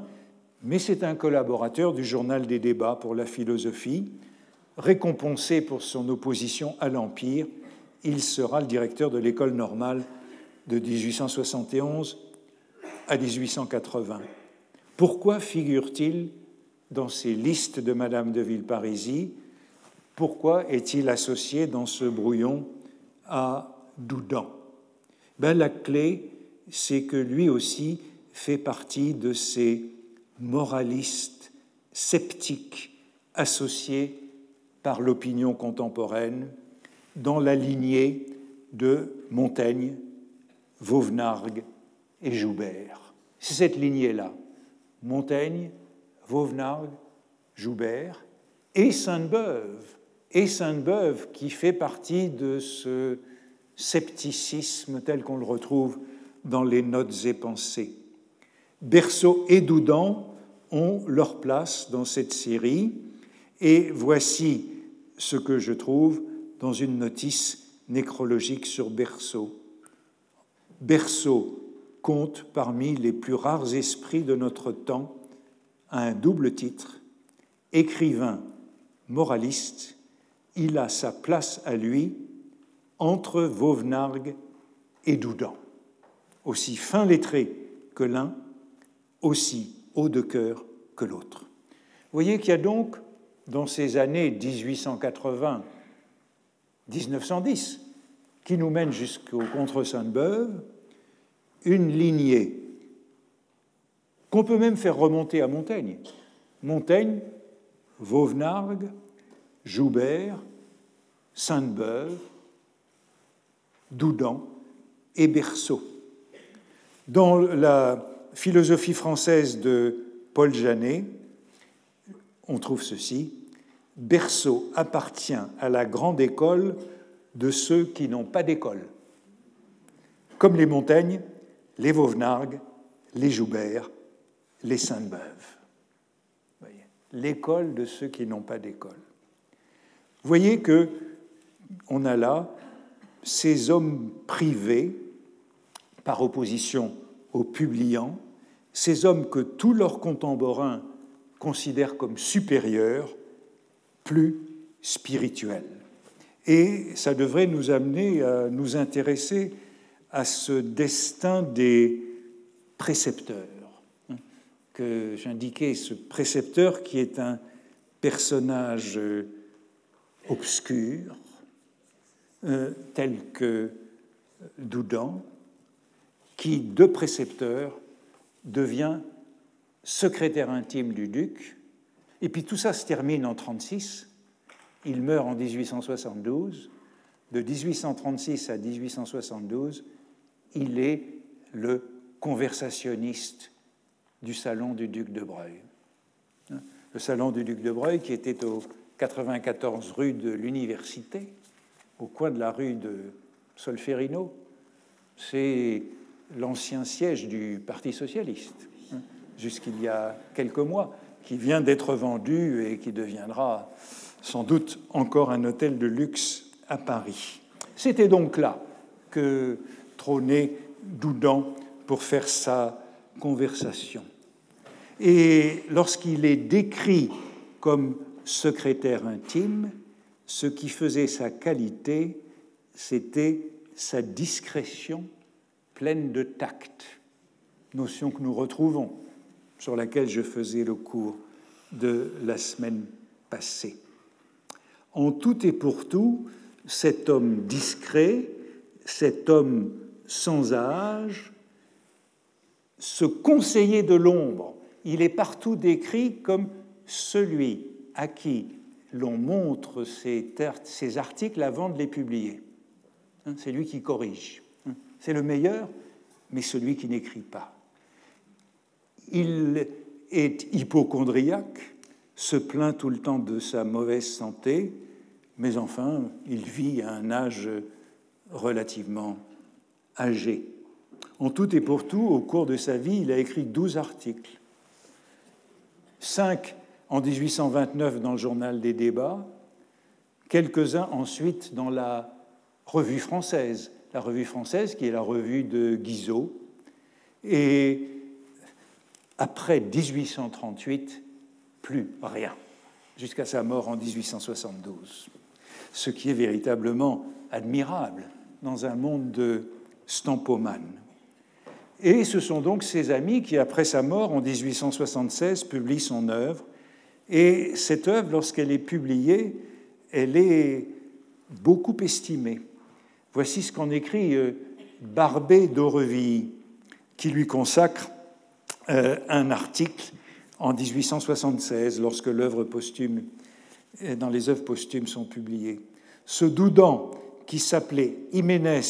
mais c'est un collaborateur du journal des débats pour la philosophie. Récompensé pour son opposition à l'Empire, il sera le directeur de l'école normale de 1871 à 1880. Pourquoi figure-t-il dans ces listes de Madame de Villeparisis? Pourquoi est-il associé dans ce brouillon à Doudan? Ben, La clé, c'est que lui aussi fait partie de ces moralistes sceptiques associés par l'opinion contemporaine dans la lignée de Montaigne, Vauvenargues et Joubert. C'est cette lignée-là, Montaigne, Vauvenargues, Joubert et Sainte-Beuve, et Sainte-Beuve qui fait partie de ce scepticisme tel qu'on le retrouve dans les notes et pensées. Berceau et Doudan ont leur place dans cette série. Et voici ce que je trouve dans une notice nécrologique sur Berceau. Berceau compte parmi les plus rares esprits de notre temps à un double titre, écrivain, moraliste, il a sa place à lui entre Vauvenargues et Doudan, aussi fin lettré que l'un, aussi haut de cœur que l'autre. Vous voyez qu'il y a donc, dans ces années 1880-1910, qui nous mènent jusqu'au contre Sainte-Beuve, une lignée qu'on peut même faire remonter à Montaigne. Montaigne, Vauvenargues, Joubert, Sainte-Beuve, Doudan et Berceau. Dans la philosophie française de Paul Janet, on trouve ceci Berceau appartient à la grande école de ceux qui n'ont pas d'école, comme les Montaigne, les Vauvenargues, les Joubert, les Sainte-Beuve. L'école de ceux qui n'ont pas d'école. Vous voyez que on a là ces hommes privés, par opposition aux publiants, ces hommes que tous leurs contemporains considèrent comme supérieurs, plus spirituels. Et ça devrait nous amener à nous intéresser à ce destin des précepteurs hein, que j'indiquais, ce précepteur qui est un personnage obscur, euh, tel que Doudan, qui, de précepteur, devient secrétaire intime du duc. Et puis tout ça se termine en 1936. Il meurt en 1872. De 1836 à 1872, il est le conversationniste du salon du duc de Breuil. Le salon du duc de Breuil, qui était au 94 rue de l'Université, au coin de la rue de Solferino, c'est l'ancien siège du Parti socialiste, hein, jusqu'il y a quelques mois, qui vient d'être vendu et qui deviendra sans doute encore un hôtel de luxe à Paris. C'était donc là que trônait Doudan pour faire sa conversation. Et lorsqu'il est décrit comme secrétaire intime, ce qui faisait sa qualité, c'était sa discrétion pleine de tact, notion que nous retrouvons, sur laquelle je faisais le cours de la semaine passée. En tout et pour tout, cet homme discret, cet homme sans âge, ce conseiller de l'ombre, il est partout décrit comme celui à qui l'on montre ces, articles avant de les publier. Hein, c'est lui qui corrige. Hein, c'est le meilleur, mais celui qui n'écrit pas. Il est hypochondriaque, se plaint tout le temps de sa mauvaise santé, mais enfin, il vit à un âge relativement âgé. En tout et pour tout, au cours de sa vie, il a écrit douze articles. Cinq en 1829 dans le journal des débats, quelques-uns ensuite dans la revue française, la revue française qui est la revue de Guizot, et après 1838, plus rien, jusqu'à sa mort en 1872, ce qui est véritablement admirable dans un monde de stampomanes. Et ce sont donc ses amis qui, après sa mort en 1876, publient son œuvre et cette œuvre, lorsqu'elle est publiée, elle est beaucoup estimée. Voici ce qu'en écrit euh, Barbé d'Aurevilly, qui lui consacre euh, un article en 1876, lorsque l'œuvre posthume, euh, dans les œuvres posthumes sont publiées. Ce Doudan, qui s'appelait Jiménez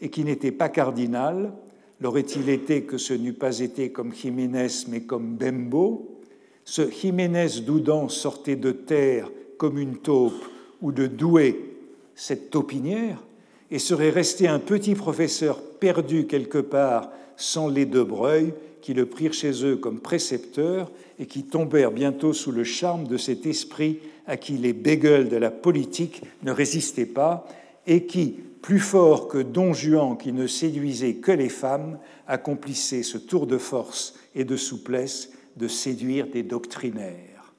et qui n'était pas cardinal, l'aurait-il été que ce n'eût pas été comme Jiménez, mais comme Bembo? Ce Jiménez Doudan sortait de terre comme une taupe ou de douer cette taupinière et serait resté un petit professeur perdu quelque part sans les deux Breuil, qui le prirent chez eux comme précepteur et qui tombèrent bientôt sous le charme de cet esprit à qui les bégueules de la politique ne résistaient pas et qui, plus fort que Don Juan qui ne séduisait que les femmes, accomplissait ce tour de force et de souplesse de séduire des doctrinaires.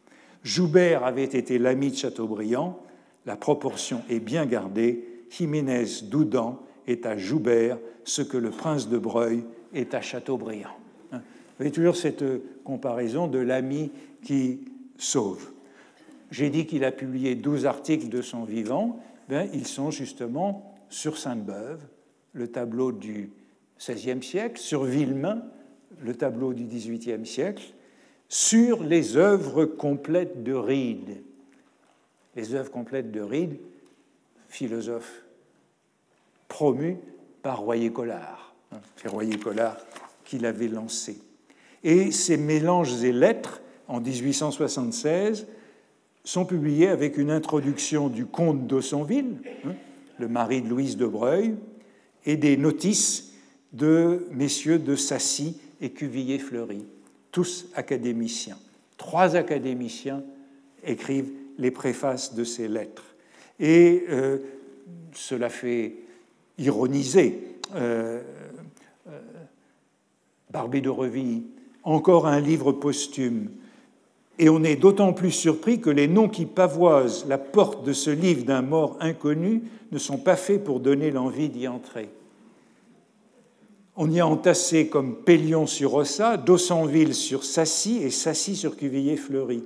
Joubert avait été l'ami de Chateaubriand, la proportion est bien gardée, Jiménez d'Oudan est à Joubert ce que le prince de Breuil est à Chateaubriand. Hein? Vous avez toujours cette comparaison de l'ami qui sauve. J'ai dit qu'il a publié 12 articles de son vivant, ben, ils sont justement sur Sainte-Beuve, le tableau du XVIe siècle, sur Villemain, le tableau du XVIIIe siècle, sur les œuvres complètes de Ride. Les œuvres complètes de Ride, philosophe promu par Royer-Collard. C'est Royer-Collard qui l'avait lancé. Et ces mélanges et lettres, en 1876, sont publiés avec une introduction du comte d'Aussonville, hein, le mari de Louise de Breuil, et des notices de messieurs de Sassy et Cuvillier-Fleury, tous académiciens. Trois académiciens écrivent les préfaces de ces lettres. Et euh, cela fait ironiser euh, euh, de Reville, encore un livre posthume. Et on est d'autant plus surpris que les noms qui pavoisent la porte de ce livre d'un mort inconnu ne sont pas faits pour donner l'envie d'y entrer. On y a entassé comme Pélion sur Ossa, Dossanville sur Sassy et Sassy sur Cuvillier-Fleury.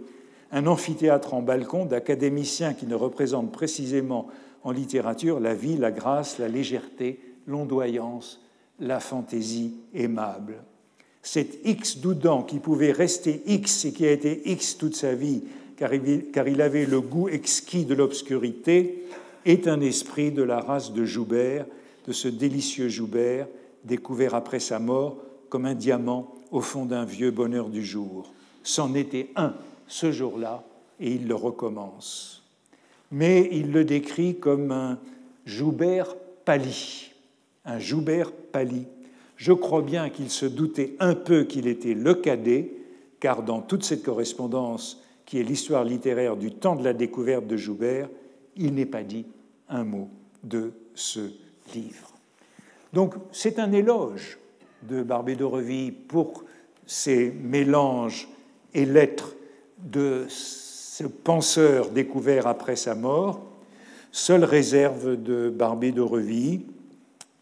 Un amphithéâtre en balcon d'académiciens qui ne représentent précisément en littérature la vie, la grâce, la légèreté, l'ondoyance, la fantaisie aimable. Cet X Doudan qui pouvait rester X et qui a été X toute sa vie, car il avait le goût exquis de l'obscurité, est un esprit de la race de Joubert, de ce délicieux Joubert, découvert après sa mort comme un diamant au fond d'un vieux bonheur du jour. C'en était un ce jour-là, et il le recommence. Mais il le décrit comme un Joubert pâli, un Joubert pâli. Je crois bien qu'il se doutait un peu qu'il était le cadet, car dans toute cette correspondance qui est l'histoire littéraire du temps de la découverte de Joubert, il n'est pas dit un mot de ce livre. Donc c'est un éloge de Barbé d'Aurevilly pour ces mélanges et lettres de ce penseur découvert après sa mort. Seule réserve de Barbé d'Aurevilly,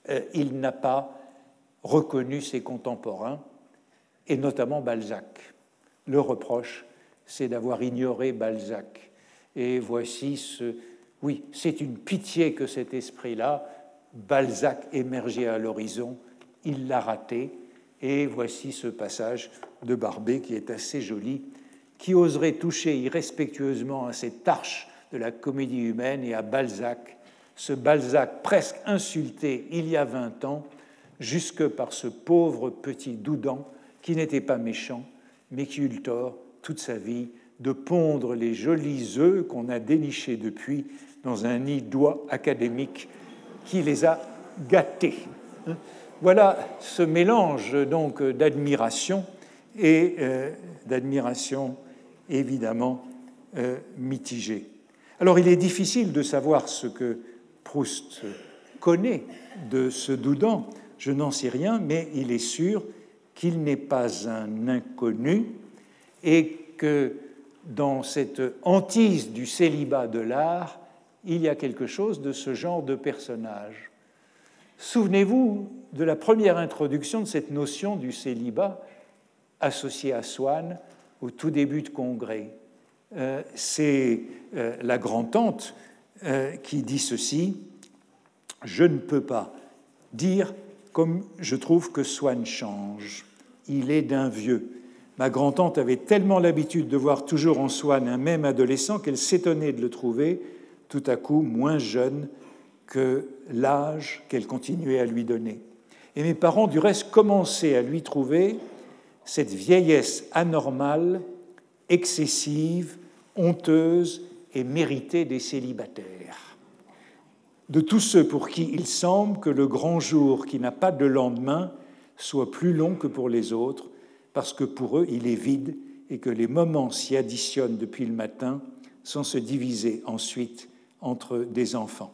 euh, il n'a pas reconnu ses contemporains, et notamment Balzac. Le reproche, c'est d'avoir ignoré Balzac. Et voici ce... Oui, c'est une pitié que cet esprit-là, Balzac émergeait à l'horizon, il l'a raté, et voici ce passage de Barbet qui est assez joli. Qui oserait toucher irrespectueusement à cette arche de la comédie humaine et à Balzac, ce Balzac presque insulté il y a vingt ans, jusque par ce pauvre petit Doudan qui n'était pas méchant, mais qui eut le tort toute sa vie de pondre les jolis œufs qu'on a dénichés depuis dans un nid d'oie académique qui les a gâtés. Voilà ce mélange donc d'admiration et euh, d'admiration évidemment euh, mitigée. Alors il est difficile de savoir ce que Proust connaît de ce Doudan, je n'en sais rien, mais il est sûr qu'il n'est pas un inconnu et que dans cette hantise du célibat de l'art, il y a quelque chose de ce genre de personnage. Souvenez-vous de la première introduction de cette notion du célibat associée à Swann au tout début de Congrès. Euh, c'est euh, la grand-tante euh, qui dit ceci Je ne peux pas dire comme je trouve que Swann change. Il est d'un vieux. Ma grand-tante avait tellement l'habitude de voir toujours en Swann un même adolescent qu'elle s'étonnait de le trouver tout à coup moins jeune que l'âge qu'elle continuait à lui donner. Et mes parents, du reste, commençaient à lui trouver cette vieillesse anormale, excessive, honteuse et méritée des célibataires. De tous ceux pour qui il semble que le grand jour qui n'a pas de lendemain soit plus long que pour les autres, parce que pour eux il est vide et que les moments s'y additionnent depuis le matin sans se diviser ensuite entre des enfants.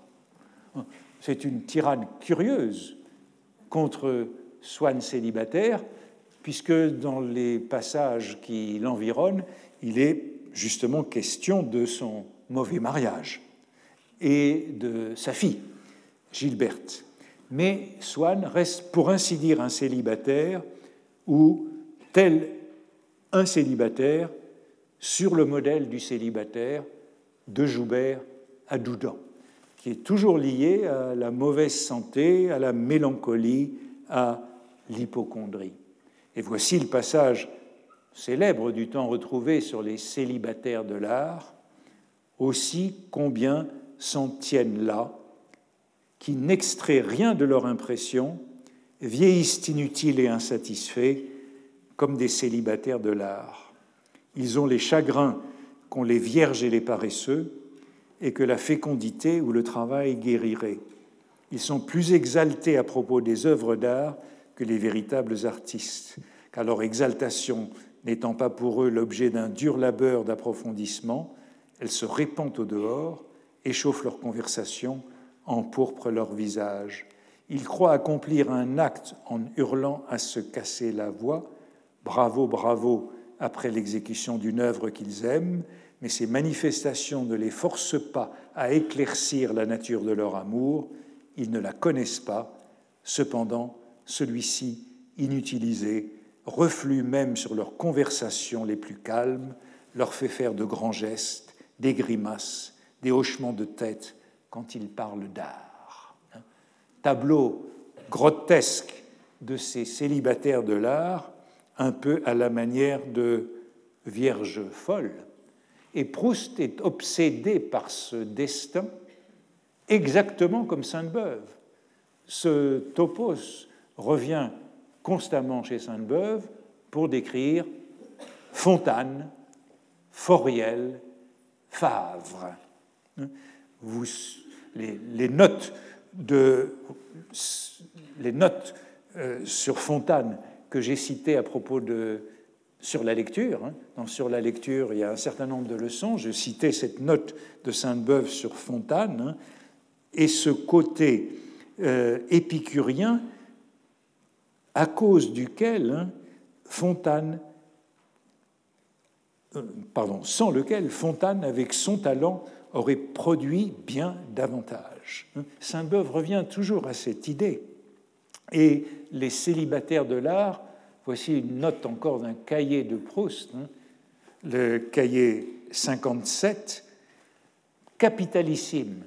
C'est une tirade curieuse contre Swann célibataire, puisque dans les passages qui l'environnent, il est justement question de son mauvais mariage et de sa fille, Gilberte. Mais Swann reste pour ainsi dire un célibataire ou tel un célibataire sur le modèle du célibataire de Joubert à Doudan, qui est toujours lié à la mauvaise santé, à la mélancolie, à l'hypochondrie. Et voici le passage célèbre du temps retrouvé sur les célibataires de l'art, aussi combien s'en tiennent là, qui n'extraient rien de leur impression, vieillissent inutiles et insatisfaits, comme des célibataires de l'art. Ils ont les chagrins qu'ont les vierges et les paresseux, et que la fécondité ou le travail guérirait. Ils sont plus exaltés à propos des œuvres d'art que les véritables artistes, car leur exaltation n'étant pas pour eux l'objet d'un dur labeur d'approfondissement, elle se répand au dehors, échauffe leur conversation, empourpre leur visage. Ils croient accomplir un acte en hurlant à se casser la voix, bravo, bravo, après l'exécution d'une œuvre qu'ils aiment, mais ces manifestations ne les forcent pas à éclaircir la nature de leur amour, ils ne la connaissent pas, cependant celui-ci, inutilisé, reflue même sur leurs conversations les plus calmes, leur fait faire de grands gestes, des grimaces, des hochements de tête quand ils parlent d'art. Tableau grotesque de ces célibataires de l'art, un peu à la manière de Vierge folle. Et Proust est obsédé par ce destin exactement comme Sainte-Beuve. Ce topos revient constamment chez Sainte-Beuve pour décrire Fontane, Foriel, Favre. Les, notes, de, les notes euh, sur Fontane que j'ai citées à propos de sur la lecture. Hein, sur la lecture, il y a un certain nombre de leçons. Je citais cette note de Sainte-Beuve sur Fontane. Hein, et ce côté euh, épicurien à cause duquel hein, Fontane, euh, pardon, sans lequel Fontane, avec son talent, aurait produit bien davantage. Sainte-Beuve revient toujours à cette idée. Et les célibataires de l'art, voici une note encore d'un cahier de Proust, hein, le cahier 57, capitalissime,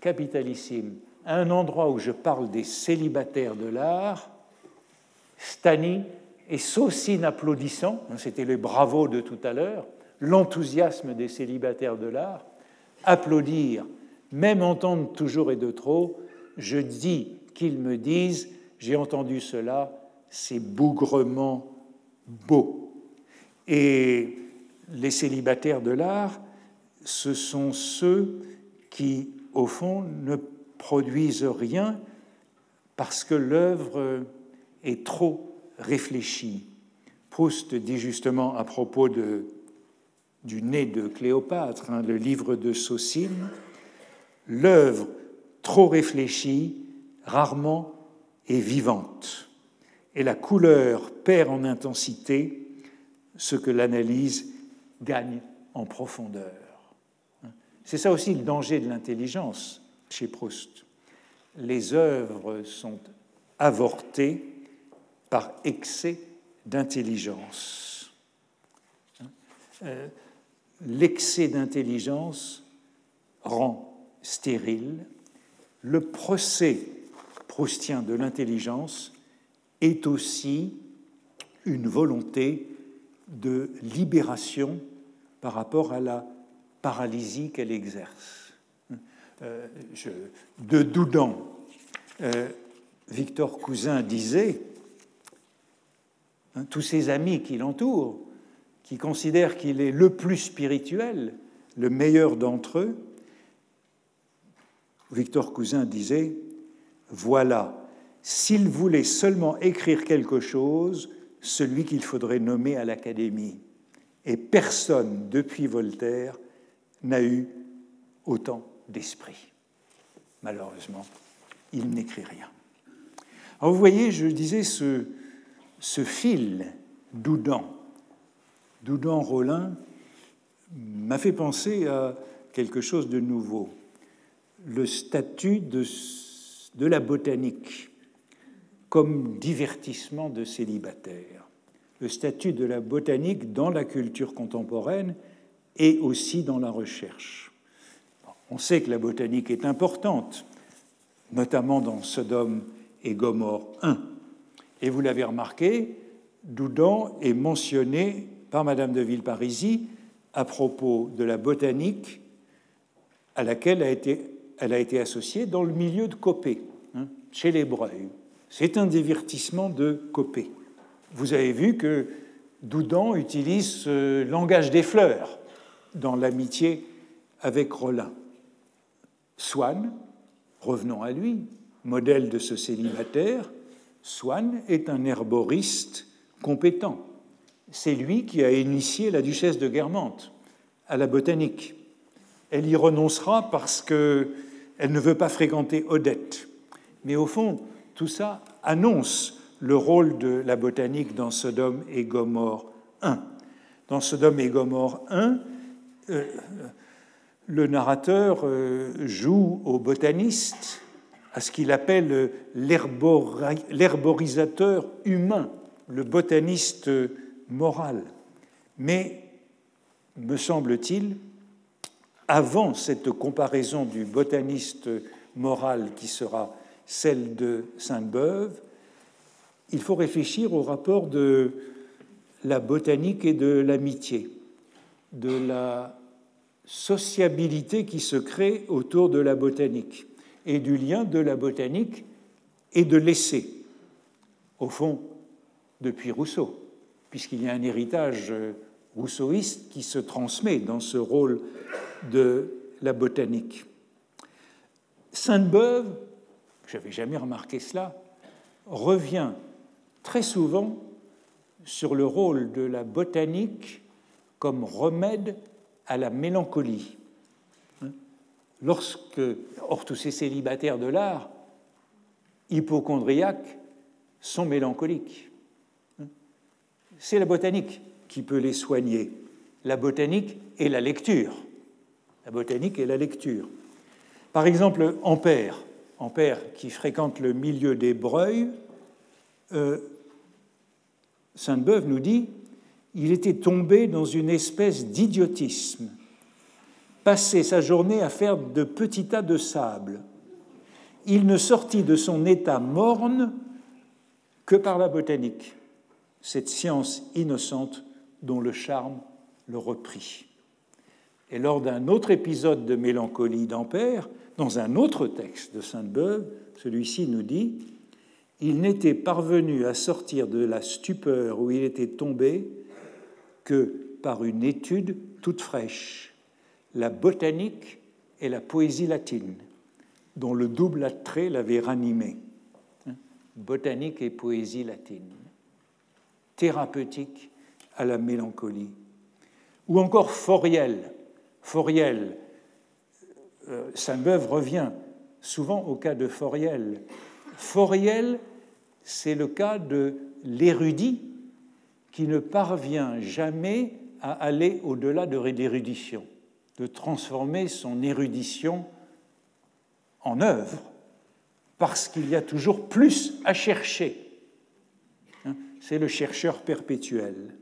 capitalissime, à un endroit où je parle des célibataires de l'art, Stani et Saucine applaudissant, hein, c'était le bravo de tout à l'heure, l'enthousiasme des célibataires de l'art, applaudir, même entendre toujours et de trop, je dis qu'ils me disent, j'ai entendu cela, c'est bougrement beau. Et les célibataires de l'art, ce sont ceux qui, au fond, ne produisent rien parce que l'œuvre est trop réfléchi. Proust dit justement à propos de, du nez de Cléopâtre, hein, le livre de Saucine, l'œuvre trop réfléchie, rarement est vivante, et la couleur perd en intensité ce que l'analyse gagne en profondeur. C'est ça aussi le danger de l'intelligence chez Proust. Les œuvres sont avortées par excès d'intelligence. Euh, l'excès d'intelligence rend stérile. Le procès proustien de l'intelligence est aussi une volonté de libération par rapport à la paralysie qu'elle exerce. Euh, de Doudan, euh, Victor Cousin disait Hein, tous ses amis qui l'entourent, qui considèrent qu'il est le plus spirituel, le meilleur d'entre eux, Victor Cousin disait Voilà, s'il voulait seulement écrire quelque chose, celui qu'il faudrait nommer à l'Académie. Et personne, depuis Voltaire, n'a eu autant d'esprit. Malheureusement, il n'écrit rien. Alors vous voyez, je disais, ce, ce fil Doudan, Doudan-Rollin, m'a fait penser à quelque chose de nouveau, le statut de, de la botanique comme divertissement de célibataire, le statut de la botanique dans la culture contemporaine et aussi dans la recherche. On sait que la botanique est importante, notamment dans Sodome et Gomorre 1. Et vous l'avez remarqué, Doudan est mentionné par Madame de Villeparisis à propos de la botanique à laquelle elle a été associée dans le milieu de Copé, hein, chez les Breuils. C'est un divertissement de Copé. Vous avez vu que Doudan utilise ce langage des fleurs dans l'amitié avec Rollin. Swann, revenons à lui, modèle de ce célibataire, Swann est un herboriste compétent. C'est lui qui a initié la duchesse de Guermantes à la botanique. Elle y renoncera parce qu'elle ne veut pas fréquenter Odette. Mais au fond, tout ça annonce le rôle de la botanique dans Sodome et Gomorre 1. Dans Sodome et Gomorre 1, euh, le narrateur euh, joue au botaniste, à ce qu'il appelle l'herborisateur humain, le botaniste moral. Mais, me semble-t-il, avant cette comparaison du botaniste moral qui sera celle de Sainte-Beuve, il faut réfléchir au rapport de la botanique et de l'amitié, de la sociabilité qui se crée autour de la botanique et du lien de la botanique et de l'essai, au fond, depuis Rousseau, puisqu'il y a un héritage rousseauiste qui se transmet dans ce rôle de la botanique. Sainte-Beuve, je n'avais jamais remarqué cela, revient très souvent sur le rôle de la botanique comme remède à la mélancolie. Lorsque, or tous ces célibataires de l'art, hypochondriaques, sont mélancoliques. C'est la botanique qui peut les soigner. La botanique et la lecture. La botanique et la lecture. Par exemple, Ampère, Ampère qui fréquente le milieu des Breuils, euh, Sainte-Beuve nous dit il était tombé dans une espèce d'idiotisme, passait sa journée à faire de petits tas de sable. Il ne sortit de son état morne que par la botanique, cette science innocente dont le charme le reprit. Et lors d'un autre épisode de mélancolie d'Ampère, dans un autre texte de Sainte-Beuve, celui-ci nous dit Il n'était parvenu à sortir de la stupeur où il était tombé que par une étude toute fraîche, la botanique et la poésie latine, dont le double attrait l'avait ranimé. Hein? Botanique et poésie latine, thérapeutique à la mélancolie. Ou encore Foriel. Foriel, euh, Sainte-Beuve revient souvent au cas de Foriel. Foriel, c'est le cas de l'érudit qui ne parvient jamais à aller au-delà de l'érudition, de transformer son érudition en œuvre, parce qu'il y a toujours plus à chercher. C'est le chercheur perpétuel,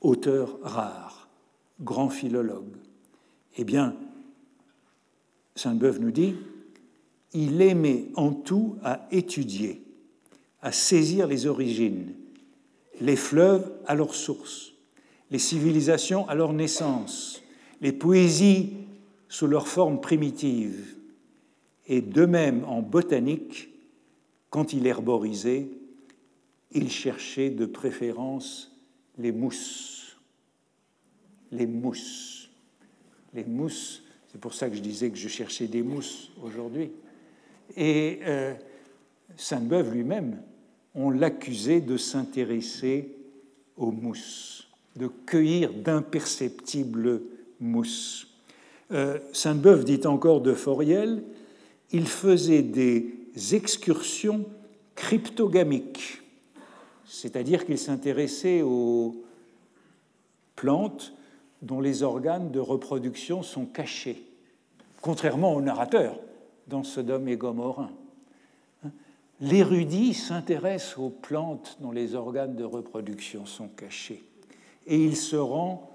auteur rare, grand philologue. Eh bien, Sainte-Beuve nous dit, il aimait en tout à étudier, à saisir les origines, les fleuves à leur source, les civilisations à leur naissance, les poésies sous leur forme primitive, et de même en botanique, quand il herborisait, il cherchait de préférence les mousses. Les mousses. Les mousses, C'est pour ça que je disais que je cherchais des mousses aujourd'hui. Et euh, Sainte-Beuve lui-même, on l'accusait de s'intéresser aux mousses, de cueillir d'imperceptibles mousses. Euh, Sainte-Beuve dit encore de Foriel, il faisait des excursions cryptogamiques, c'est-à-dire qu'il s'intéressait aux plantes dont les organes de reproduction sont cachés, contrairement au narrateur dans Sodome et Gomorrhe. L'érudit s'intéresse aux plantes dont les organes de reproduction sont cachés et il se rend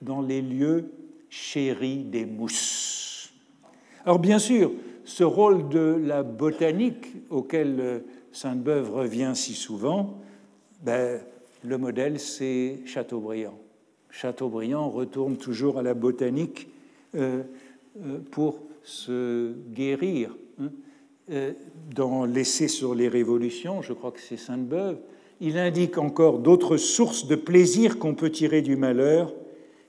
dans les lieux chéris des mousses. Alors bien sûr, ce rôle de la botanique auquel Sainte-Beuve revient si souvent, ben, le modèle c'est Chateaubriand. Chateaubriand retourne toujours à la botanique euh, euh, pour se guérir. Hein. Euh, dans l'essai sur les révolutions, je crois que c'est Sainte-Beuve, il indique encore d'autres sources de plaisir qu'on peut tirer du malheur,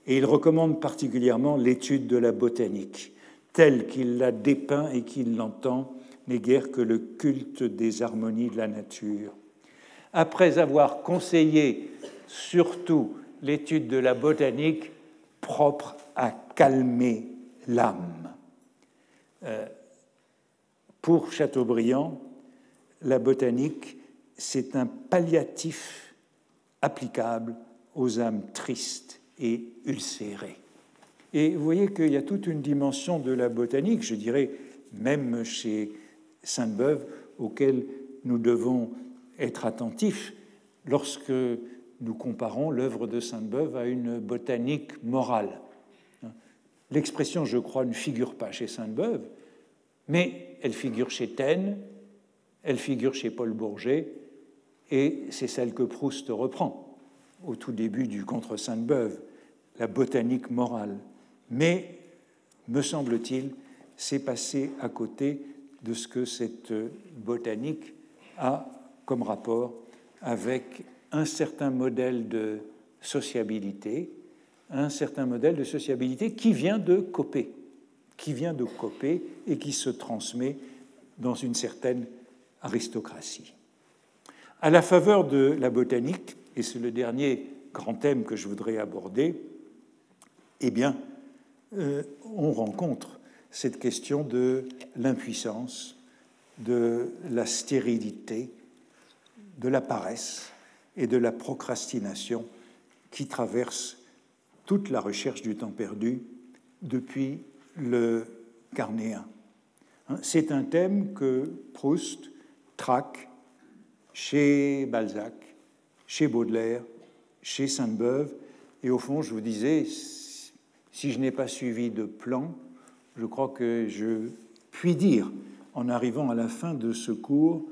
et il recommande particulièrement l'étude de la botanique, telle qu'il la dépeint et qu'il l'entend, n'est guère que le culte des harmonies de la nature. Après avoir conseillé surtout l'étude de la botanique propre à calmer l'âme. Euh, pour Chateaubriand, la botanique, c'est un palliatif applicable aux âmes tristes et ulcérées. Et vous voyez qu'il y a toute une dimension de la botanique, je dirais même chez Sainte-Beuve, auquel nous devons être attentifs lorsque nous comparons l'œuvre de Sainte-Beuve à une botanique morale. L'expression, je crois, ne figure pas chez Sainte-Beuve, mais elle figure chez Taine, elle figure chez Paul Bourget, et c'est celle que Proust reprend au tout début du Contre Sainte-Beuve, la botanique morale. Mais, me semble-t-il, c'est passé à côté de ce que cette botanique a comme rapport avec un certain modèle de sociabilité, un certain modèle de sociabilité qui vient de Copé, qui vient de Copé et qui se transmet dans une certaine aristocratie. À la faveur de la botanique, et c'est le dernier grand thème que je voudrais aborder, eh bien, euh, on rencontre cette question de l'impuissance, de la stérilité, de la paresse, et de la procrastination qui traverse toute la recherche du temps perdu depuis le carnéen. Hein, c'est un thème que Proust traque chez Balzac, chez Baudelaire, chez Sainte-Beuve, et au fond, je vous disais, si je n'ai pas suivi de plan, je crois que je puis dire, en arrivant à la fin de ce cours,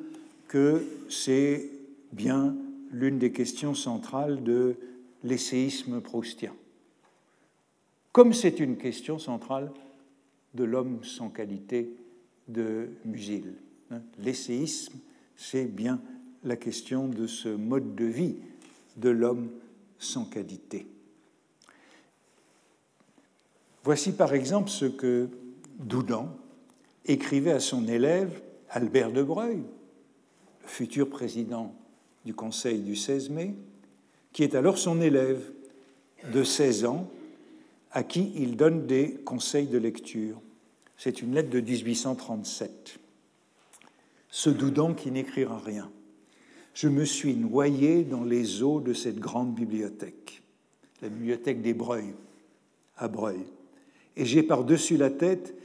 que c'est bien l'une des questions centrales de l'essayisme proustien. Comme c'est une question centrale de l'homme sans qualité de Musil. Hein. L'essayisme, c'est bien la question de ce mode de vie de l'homme sans qualité. Voici par exemple ce que Doudan écrivait à son élève Albert de Breuil, futur président du Conseil du 16 mai, qui est alors son élève de 16 ans, à qui il donne des conseils de lecture. C'est une lettre de 1837. Ce Doudan qui n'écrira rien. Je me suis noyé dans les eaux de cette grande bibliothèque, la bibliothèque des Breuils, à Breuil, et j'ai par-dessus la tête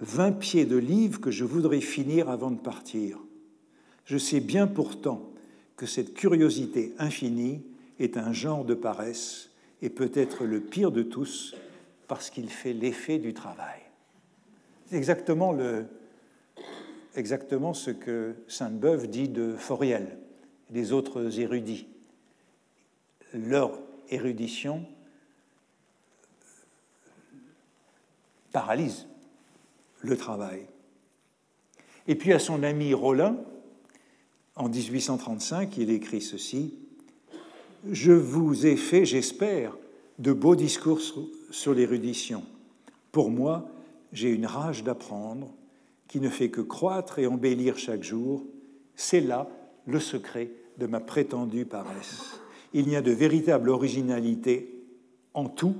vingt pieds de livres que je voudrais finir avant de partir. Je sais bien pourtant que cette curiosité infinie est un genre de paresse et peut être le pire de tous parce qu'il fait l'effet du travail. C'est exactement, ce que Sainte-Beuve dit de Foriel et des autres érudits. Leur érudition paralyse le travail. Et puis à son ami Rollin, en 1835, il écrit ceci Je vous ai fait, j'espère, de beaux discours sur l'érudition. Pour moi, j'ai une rage d'apprendre qui ne fait que croître et embellir chaque jour. C'est là le secret de ma prétendue paresse. Il n'y a de véritable originalité en tout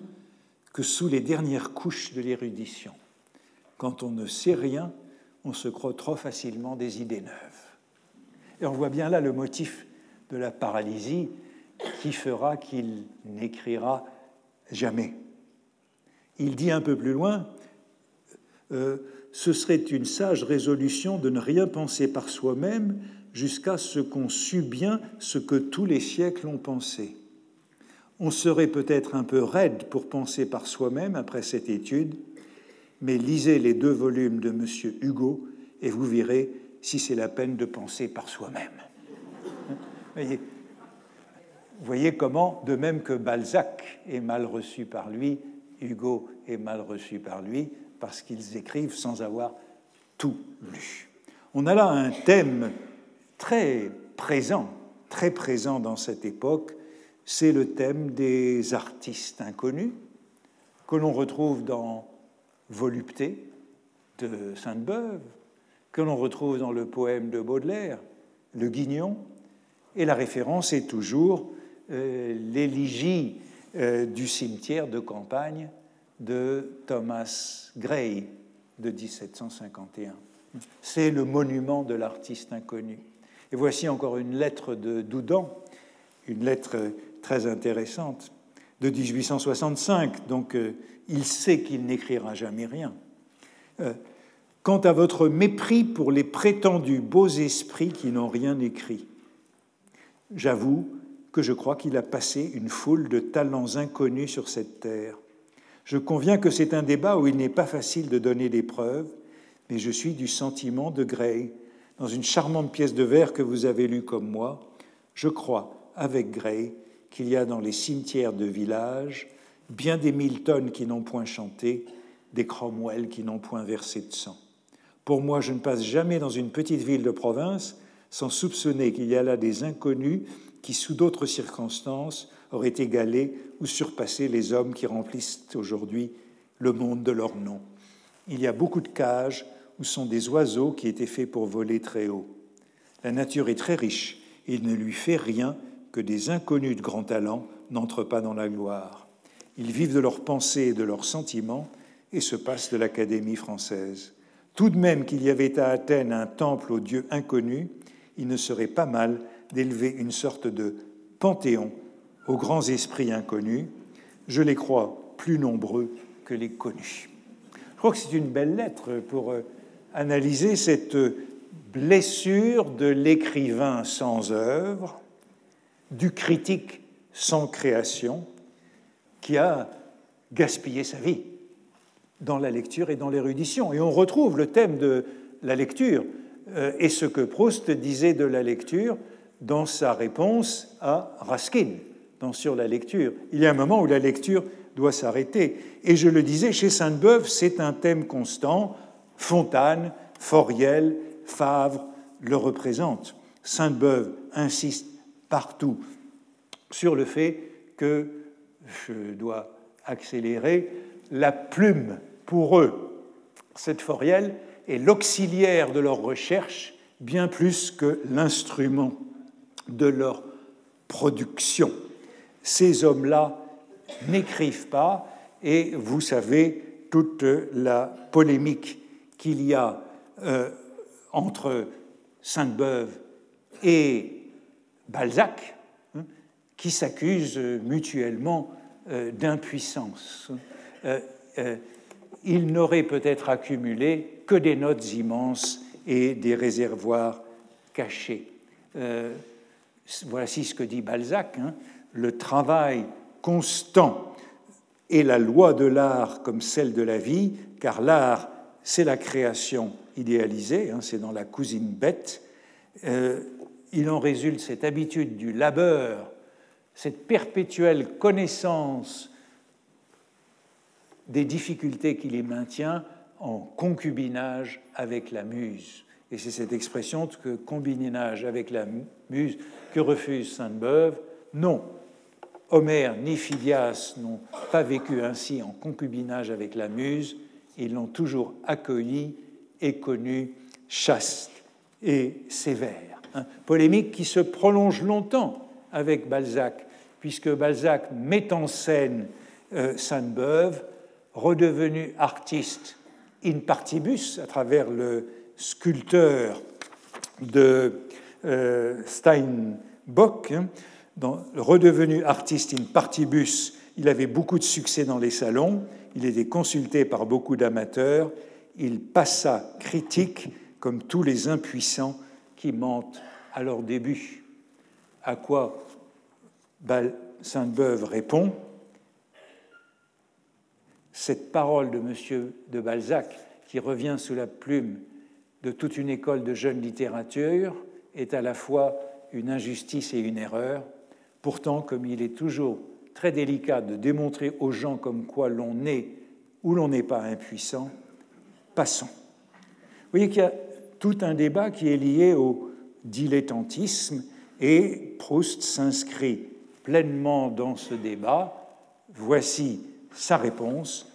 que sous les dernières couches de l'érudition. Quand on ne sait rien, on se croit trop facilement des idées neuves. Et on voit bien là le motif de la paralysie qui fera qu'il n'écrira jamais. Il dit un peu plus loin, euh, ce serait une sage résolution de ne rien penser par soi-même jusqu'à ce qu'on sût bien ce que tous les siècles ont pensé. On serait peut-être un peu raide pour penser par soi-même après cette étude, mais lisez les deux volumes de M. Hugo et vous verrez si c'est la peine de penser par soi-même. Voyez, voyez comment, de même que Balzac est mal reçu par lui, Hugo est mal reçu par lui, parce qu'ils écrivent sans avoir tout lu. On a là un thème très présent, très présent dans cette époque, c'est le thème des artistes inconnus, que l'on retrouve dans Volupté de Sainte-Beuve, que l'on retrouve dans le poème de Baudelaire, Le Guignon, et la référence est toujours euh, l'éligie euh, du cimetière de campagne de Thomas Gray de 1751. C'est le monument de l'artiste inconnu. Et voici encore une lettre de Doudan, une lettre très intéressante de 1865. Donc, euh, il sait qu'il n'écrira jamais rien. Quant à votre mépris pour les prétendus beaux esprits qui n'ont rien écrit, j'avoue que je crois qu'il a passé une foule de talents inconnus sur cette terre. Je conviens que c'est un débat où il n'est pas facile de donner des preuves, mais je suis du sentiment de Gray. Dans une charmante pièce de vers que vous avez lue comme moi, je crois, avec Gray, qu'il y a dans les cimetières de village bien des Milton qui n'ont point chanté, des Cromwell qui n'ont point versé de sang. Pour moi, je ne passe jamais dans une petite ville de province sans soupçonner qu'il y a là des inconnus qui, sous d'autres circonstances, auraient égalé ou surpassé les hommes qui remplissent aujourd'hui le monde de leur nom. Il y a beaucoup de cages où sont des oiseaux qui étaient faits pour voler très haut. La nature est très riche et il ne lui fait rien que des inconnus de grand talent n'entrent pas dans la gloire. Ils vivent de leurs pensées et de leurs sentiments et se passent de l'Académie française. Tout de même qu'il y avait à Athènes un temple aux dieux inconnus, il ne serait pas mal d'élever une sorte de panthéon aux grands esprits inconnus. Je les crois plus nombreux que les connus. Je crois que c'est une belle lettre pour euh, analyser cette blessure de l'écrivain sans œuvre, du critique sans création, qui a gaspillé sa vie dans la lecture et dans l'érudition. Et on retrouve le thème de la lecture euh, et ce que Proust disait de la lecture dans sa réponse à Raskin dans Sur la lecture. Il y a un moment où la lecture doit s'arrêter. Et je le disais, chez Sainte-Beuve, c'est un thème constant. Fontane, Foriel, Favre le représentent. Sainte-Beuve insiste partout sur le fait que, je dois accélérer, la plume, pour eux, cette Foriel, est l'auxiliaire de leur recherche bien plus que l'instrument de leur production. Ces hommes-là n'écrivent pas et vous savez toute la polémique qu'il y a euh, entre Sainte-Beuve et Balzac, hein, qui s'accusent mutuellement euh, d'impuissance. Euh, ils n'auraient peut-être accumulé que des notes immenses et des réservoirs cachés. voici ce que dit Balzac. Hein, le travail constant est la loi de l'art comme celle de la vie, car l'art, c'est la création idéalisée, hein, c'est dans la cousine bête. Euh, il en résulte cette habitude du labeur, cette perpétuelle connaissance des difficultés qui les maintient en concubinage avec la muse. Et c'est cette expression que concubinage avec la muse que refuse Sainte-Beuve. Non, Homère ni Phidias n'ont pas vécu ainsi en concubinage avec la muse, ils l'ont toujours accueilli et connu chaste et sévère. Hein. Polémique qui se prolonge longtemps avec Balzac, puisque Balzac met en scène euh, Sainte-Beuve, redevenu artiste in partibus à travers le sculpteur de euh, Steinbock, hein, redevenu artiste in partibus, il avait beaucoup de succès dans les salons, il était consulté par beaucoup d'amateurs, il passa critique comme tous les impuissants qui mentent à leur début. À quoi Sainte-Beuve répond Cette parole de M. de Balzac, qui revient sous la plume de toute une école de jeune littérature, est à la fois une injustice et une erreur. Pourtant, comme il est toujours très délicat de démontrer aux gens comme quoi l'on est ou l'on n'est pas impuissant, passons. Vous voyez qu'il y a tout un débat qui est lié au dilettantisme et Proust s'inscrit pleinement dans ce débat. Voici sa réponse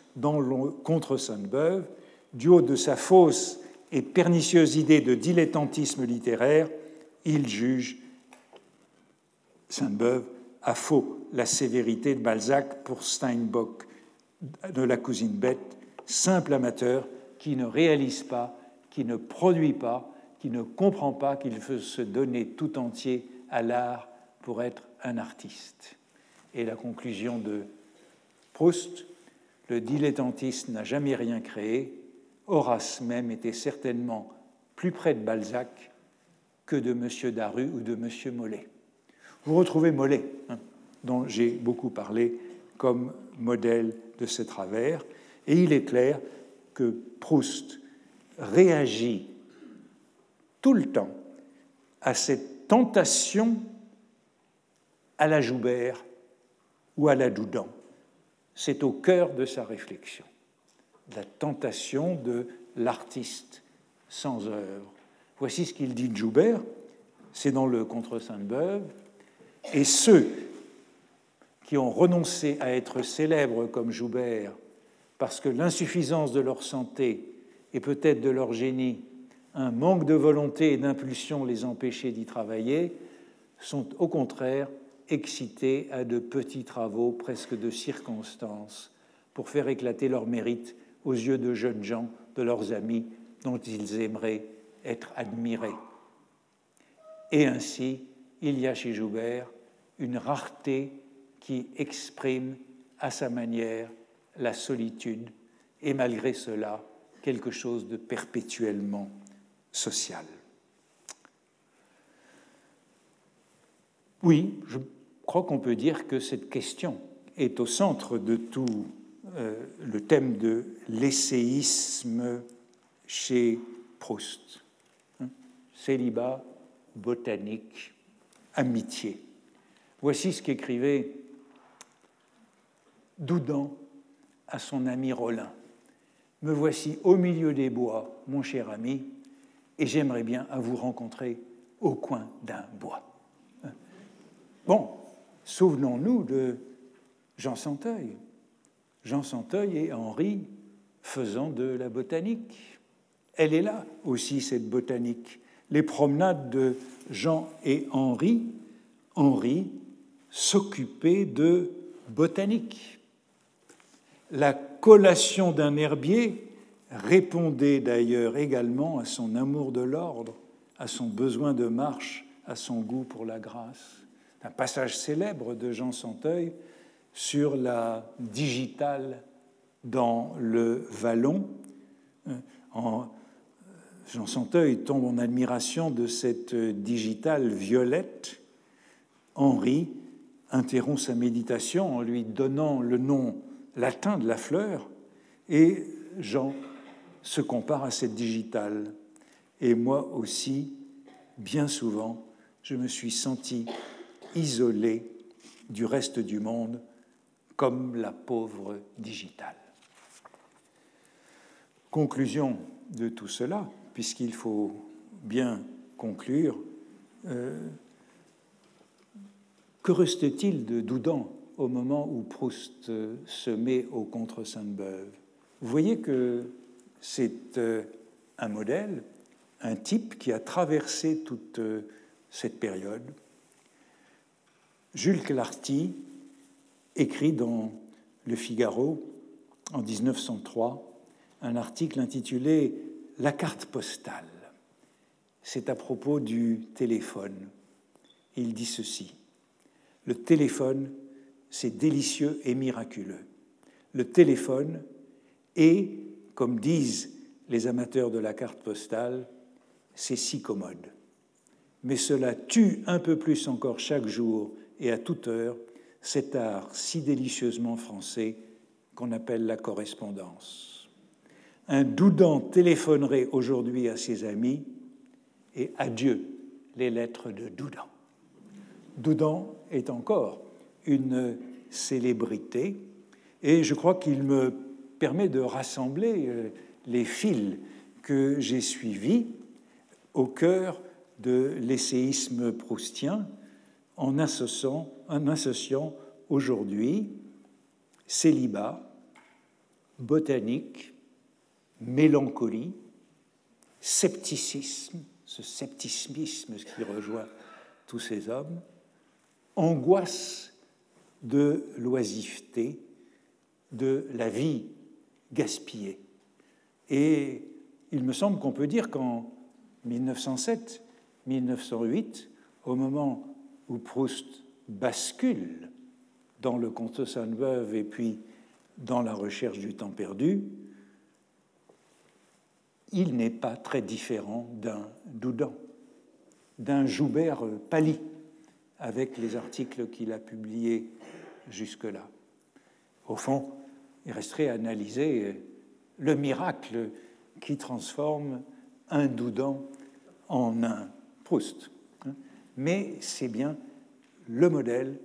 contre Sainte-Beuve. Du haut de sa fausse et pernicieuse idée de dilettantisme littéraire, il juge Sainte-Beuve à faux la sévérité de Balzac pour Steinbock de la cousine bête, simple amateur qui ne réalise pas, qui ne produit pas, qui ne comprend pas qu'il veut se donner tout entier à l'art pour être un artiste. Et la conclusion de Proust, le dilettantisme n'a jamais rien créé, Horace même était certainement plus près de Balzac que de M. Daru ou de M. Mollet. Vous retrouvez Mollet, hein, dont j'ai beaucoup parlé comme modèle de ce travers, et il est clair que Proust réagit tout le temps à cette tentation à la Joubert ou à la Doudan. C'est au cœur de sa réflexion, la tentation de l'artiste sans œuvre. Voici ce qu'il dit de Joubert, c'est dans le Contre Sainte-Beuve, et ceux qui ont renoncé à être célèbres comme Joubert parce que l'insuffisance de leur santé et peut-être de leur génie, un manque de volonté et d'impulsion les empêchait d'y travailler, sont au contraire excités à de petits travaux presque de circonstance pour faire éclater leur mérite aux yeux de jeunes gens, de leurs amis dont ils aimeraient être admirés. Et ainsi, il y a chez Joubert une rareté qui exprime à sa manière la solitude et malgré cela quelque chose de perpétuellement social. Oui, je crois qu'on peut dire que cette question est au centre de tout euh, le thème de l'essayisme chez Proust. Hein, célibat, botanique, amitié. Voici ce qu'écrivait Doudan à son ami Rollin. Me voici au milieu des bois, mon cher ami, et j'aimerais bien à vous rencontrer au coin d'un bois. Bon, souvenons-nous de Jean Santeuil. Jean Santeuil et Henri faisant de la botanique. Elle est là aussi, cette botanique. Les promenades de Jean et Henri, Henri s'occuper de botanique. La collation d'un herbier répondait d'ailleurs également à son amour de l'ordre, à son besoin de marche, à son goût pour la grâce. Un passage célèbre de Jean Santeuil sur la digitale dans le Vallon. En, Jean Santeuil tombe en admiration de cette digitale violette. Henri interrompt sa méditation en lui donnant le nom latin de la fleur, et Jean se compare à cette digitale. Et moi aussi, bien souvent, je me suis senti isolé du reste du monde comme la pauvre digitale. Conclusion de tout cela, puisqu'il faut bien conclure, euh, que reste-t-il de Doudan au moment où Proust se met au contre Sainte-Beuve Vous voyez que c'est euh, un modèle, un type qui a traversé toute euh, cette période. Jules Clarty écrit dans Le Figaro en 1903 un article intitulé La carte postale. C'est à propos du téléphone. Il dit ceci. Le téléphone, c'est délicieux et miraculeux. Le téléphone est, comme disent les amateurs de la carte postale, c'est si commode. Mais cela tue un peu plus encore chaque jour et à toute heure cet art si délicieusement français qu'on appelle la correspondance. Un doudant téléphonerait aujourd'hui à ses amis et adieu les lettres de Doudan. Doudan est encore une célébrité et je crois qu'il me permet de rassembler euh, les fils que j'ai suivis au cœur de l'essayisme proustien en associant, aujourd'hui célibat, botanique, mélancolie, scepticisme, ce scepticisme qui rejoint tous ces hommes, angoisse de l'oisiveté, de la vie gaspillée. Et il me semble qu'on peut dire qu'en 1907, 1908, au moment où Proust bascule dans le conte de Sainte-Beuve et puis dans la recherche du temps perdu, il n'est pas très différent d'un Doudan, d'un Joubert Pali, avec les articles qu'il a publiés jusque-là. Au fond, il resterait à analyser le miracle qui transforme un Doudan en un Proust. Mais c'est bien le modèle,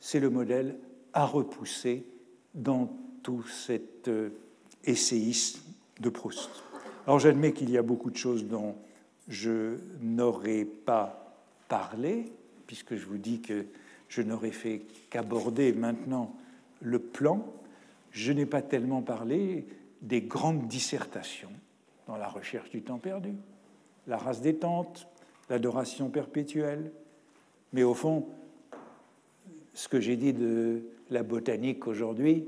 c'est le modèle à repousser dans tout cet euh, essayisme de Proust. Alors j'admets qu'il y a beaucoup de choses dont je n'aurais pas parlé, puisque je vous dis que je n'aurais fait qu'aborder maintenant le plan. Je n'ai pas tellement parlé des grandes dissertations dans la recherche du temps perdu, la race des tentes, l'adoration perpétuelle. Mais au fond, ce que j'ai dit de la botanique aujourd'hui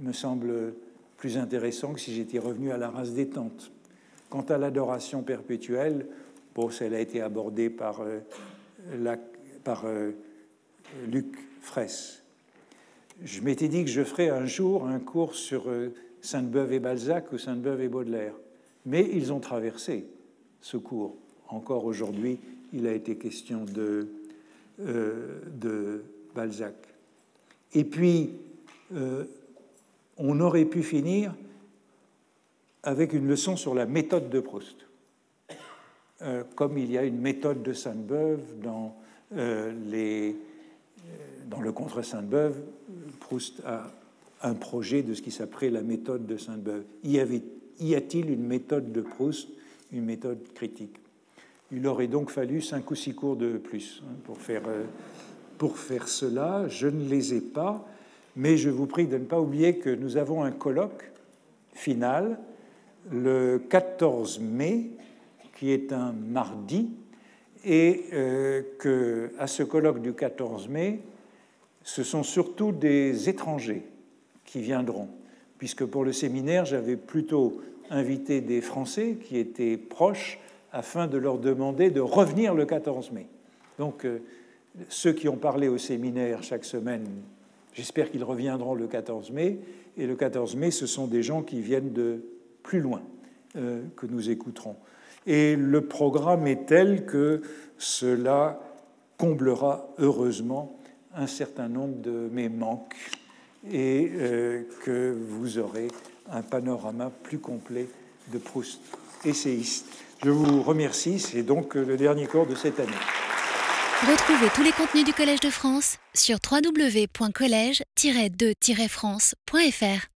me semble plus intéressant que si j'étais revenu à la race des tentes. Quant à l'adoration perpétuelle, bon, elle a été abordée par, euh, euh, Luc Fraisse. Je m'étais dit que je ferais un jour un cours sur euh, Sainte-Beuve et Balzac ou Sainte-Beuve et Baudelaire. Mais ils ont traversé ce cours. Encore aujourd'hui, il a été question de, de Balzac. Et puis, on aurait pu finir avec une leçon sur la méthode de Proust. Euh, comme il y a une méthode de Sainte-Beuve dans, euh, euh, le contre Sainte-Beuve, Proust a un projet de ce qui s'appelait la méthode de Sainte-Beuve. Y a-t-il une méthode de Proust, une méthode critique? Il aurait donc fallu cinq ou six cours de plus hein, pour, faire, pour faire cela. Je ne les ai pas. Mais je vous prie de ne pas oublier que nous avons un colloque final le 14 mai, qui est un mardi, et euh, que à ce colloque du 14 mai, ce sont surtout des étrangers qui viendront, puisque pour le séminaire, j'avais plutôt invité des Français qui étaient proches afin de leur demander de revenir le 14 mai. Donc, euh, ceux qui ont parlé au séminaire chaque semaine J'espère qu'ils reviendront le 14 mai. Et le 14 mai, ce sont des gens qui viennent de plus loin euh, que nous écouterons. Et le programme est tel que cela comblera heureusement un certain nombre de mes manques et euh, que vous aurez un panorama plus complet de Proust essayiste. Je vous remercie, c'est donc le dernier cours de cette année. Retrouvez tous les contenus du Collège de France sur www.colège-2-france.fr.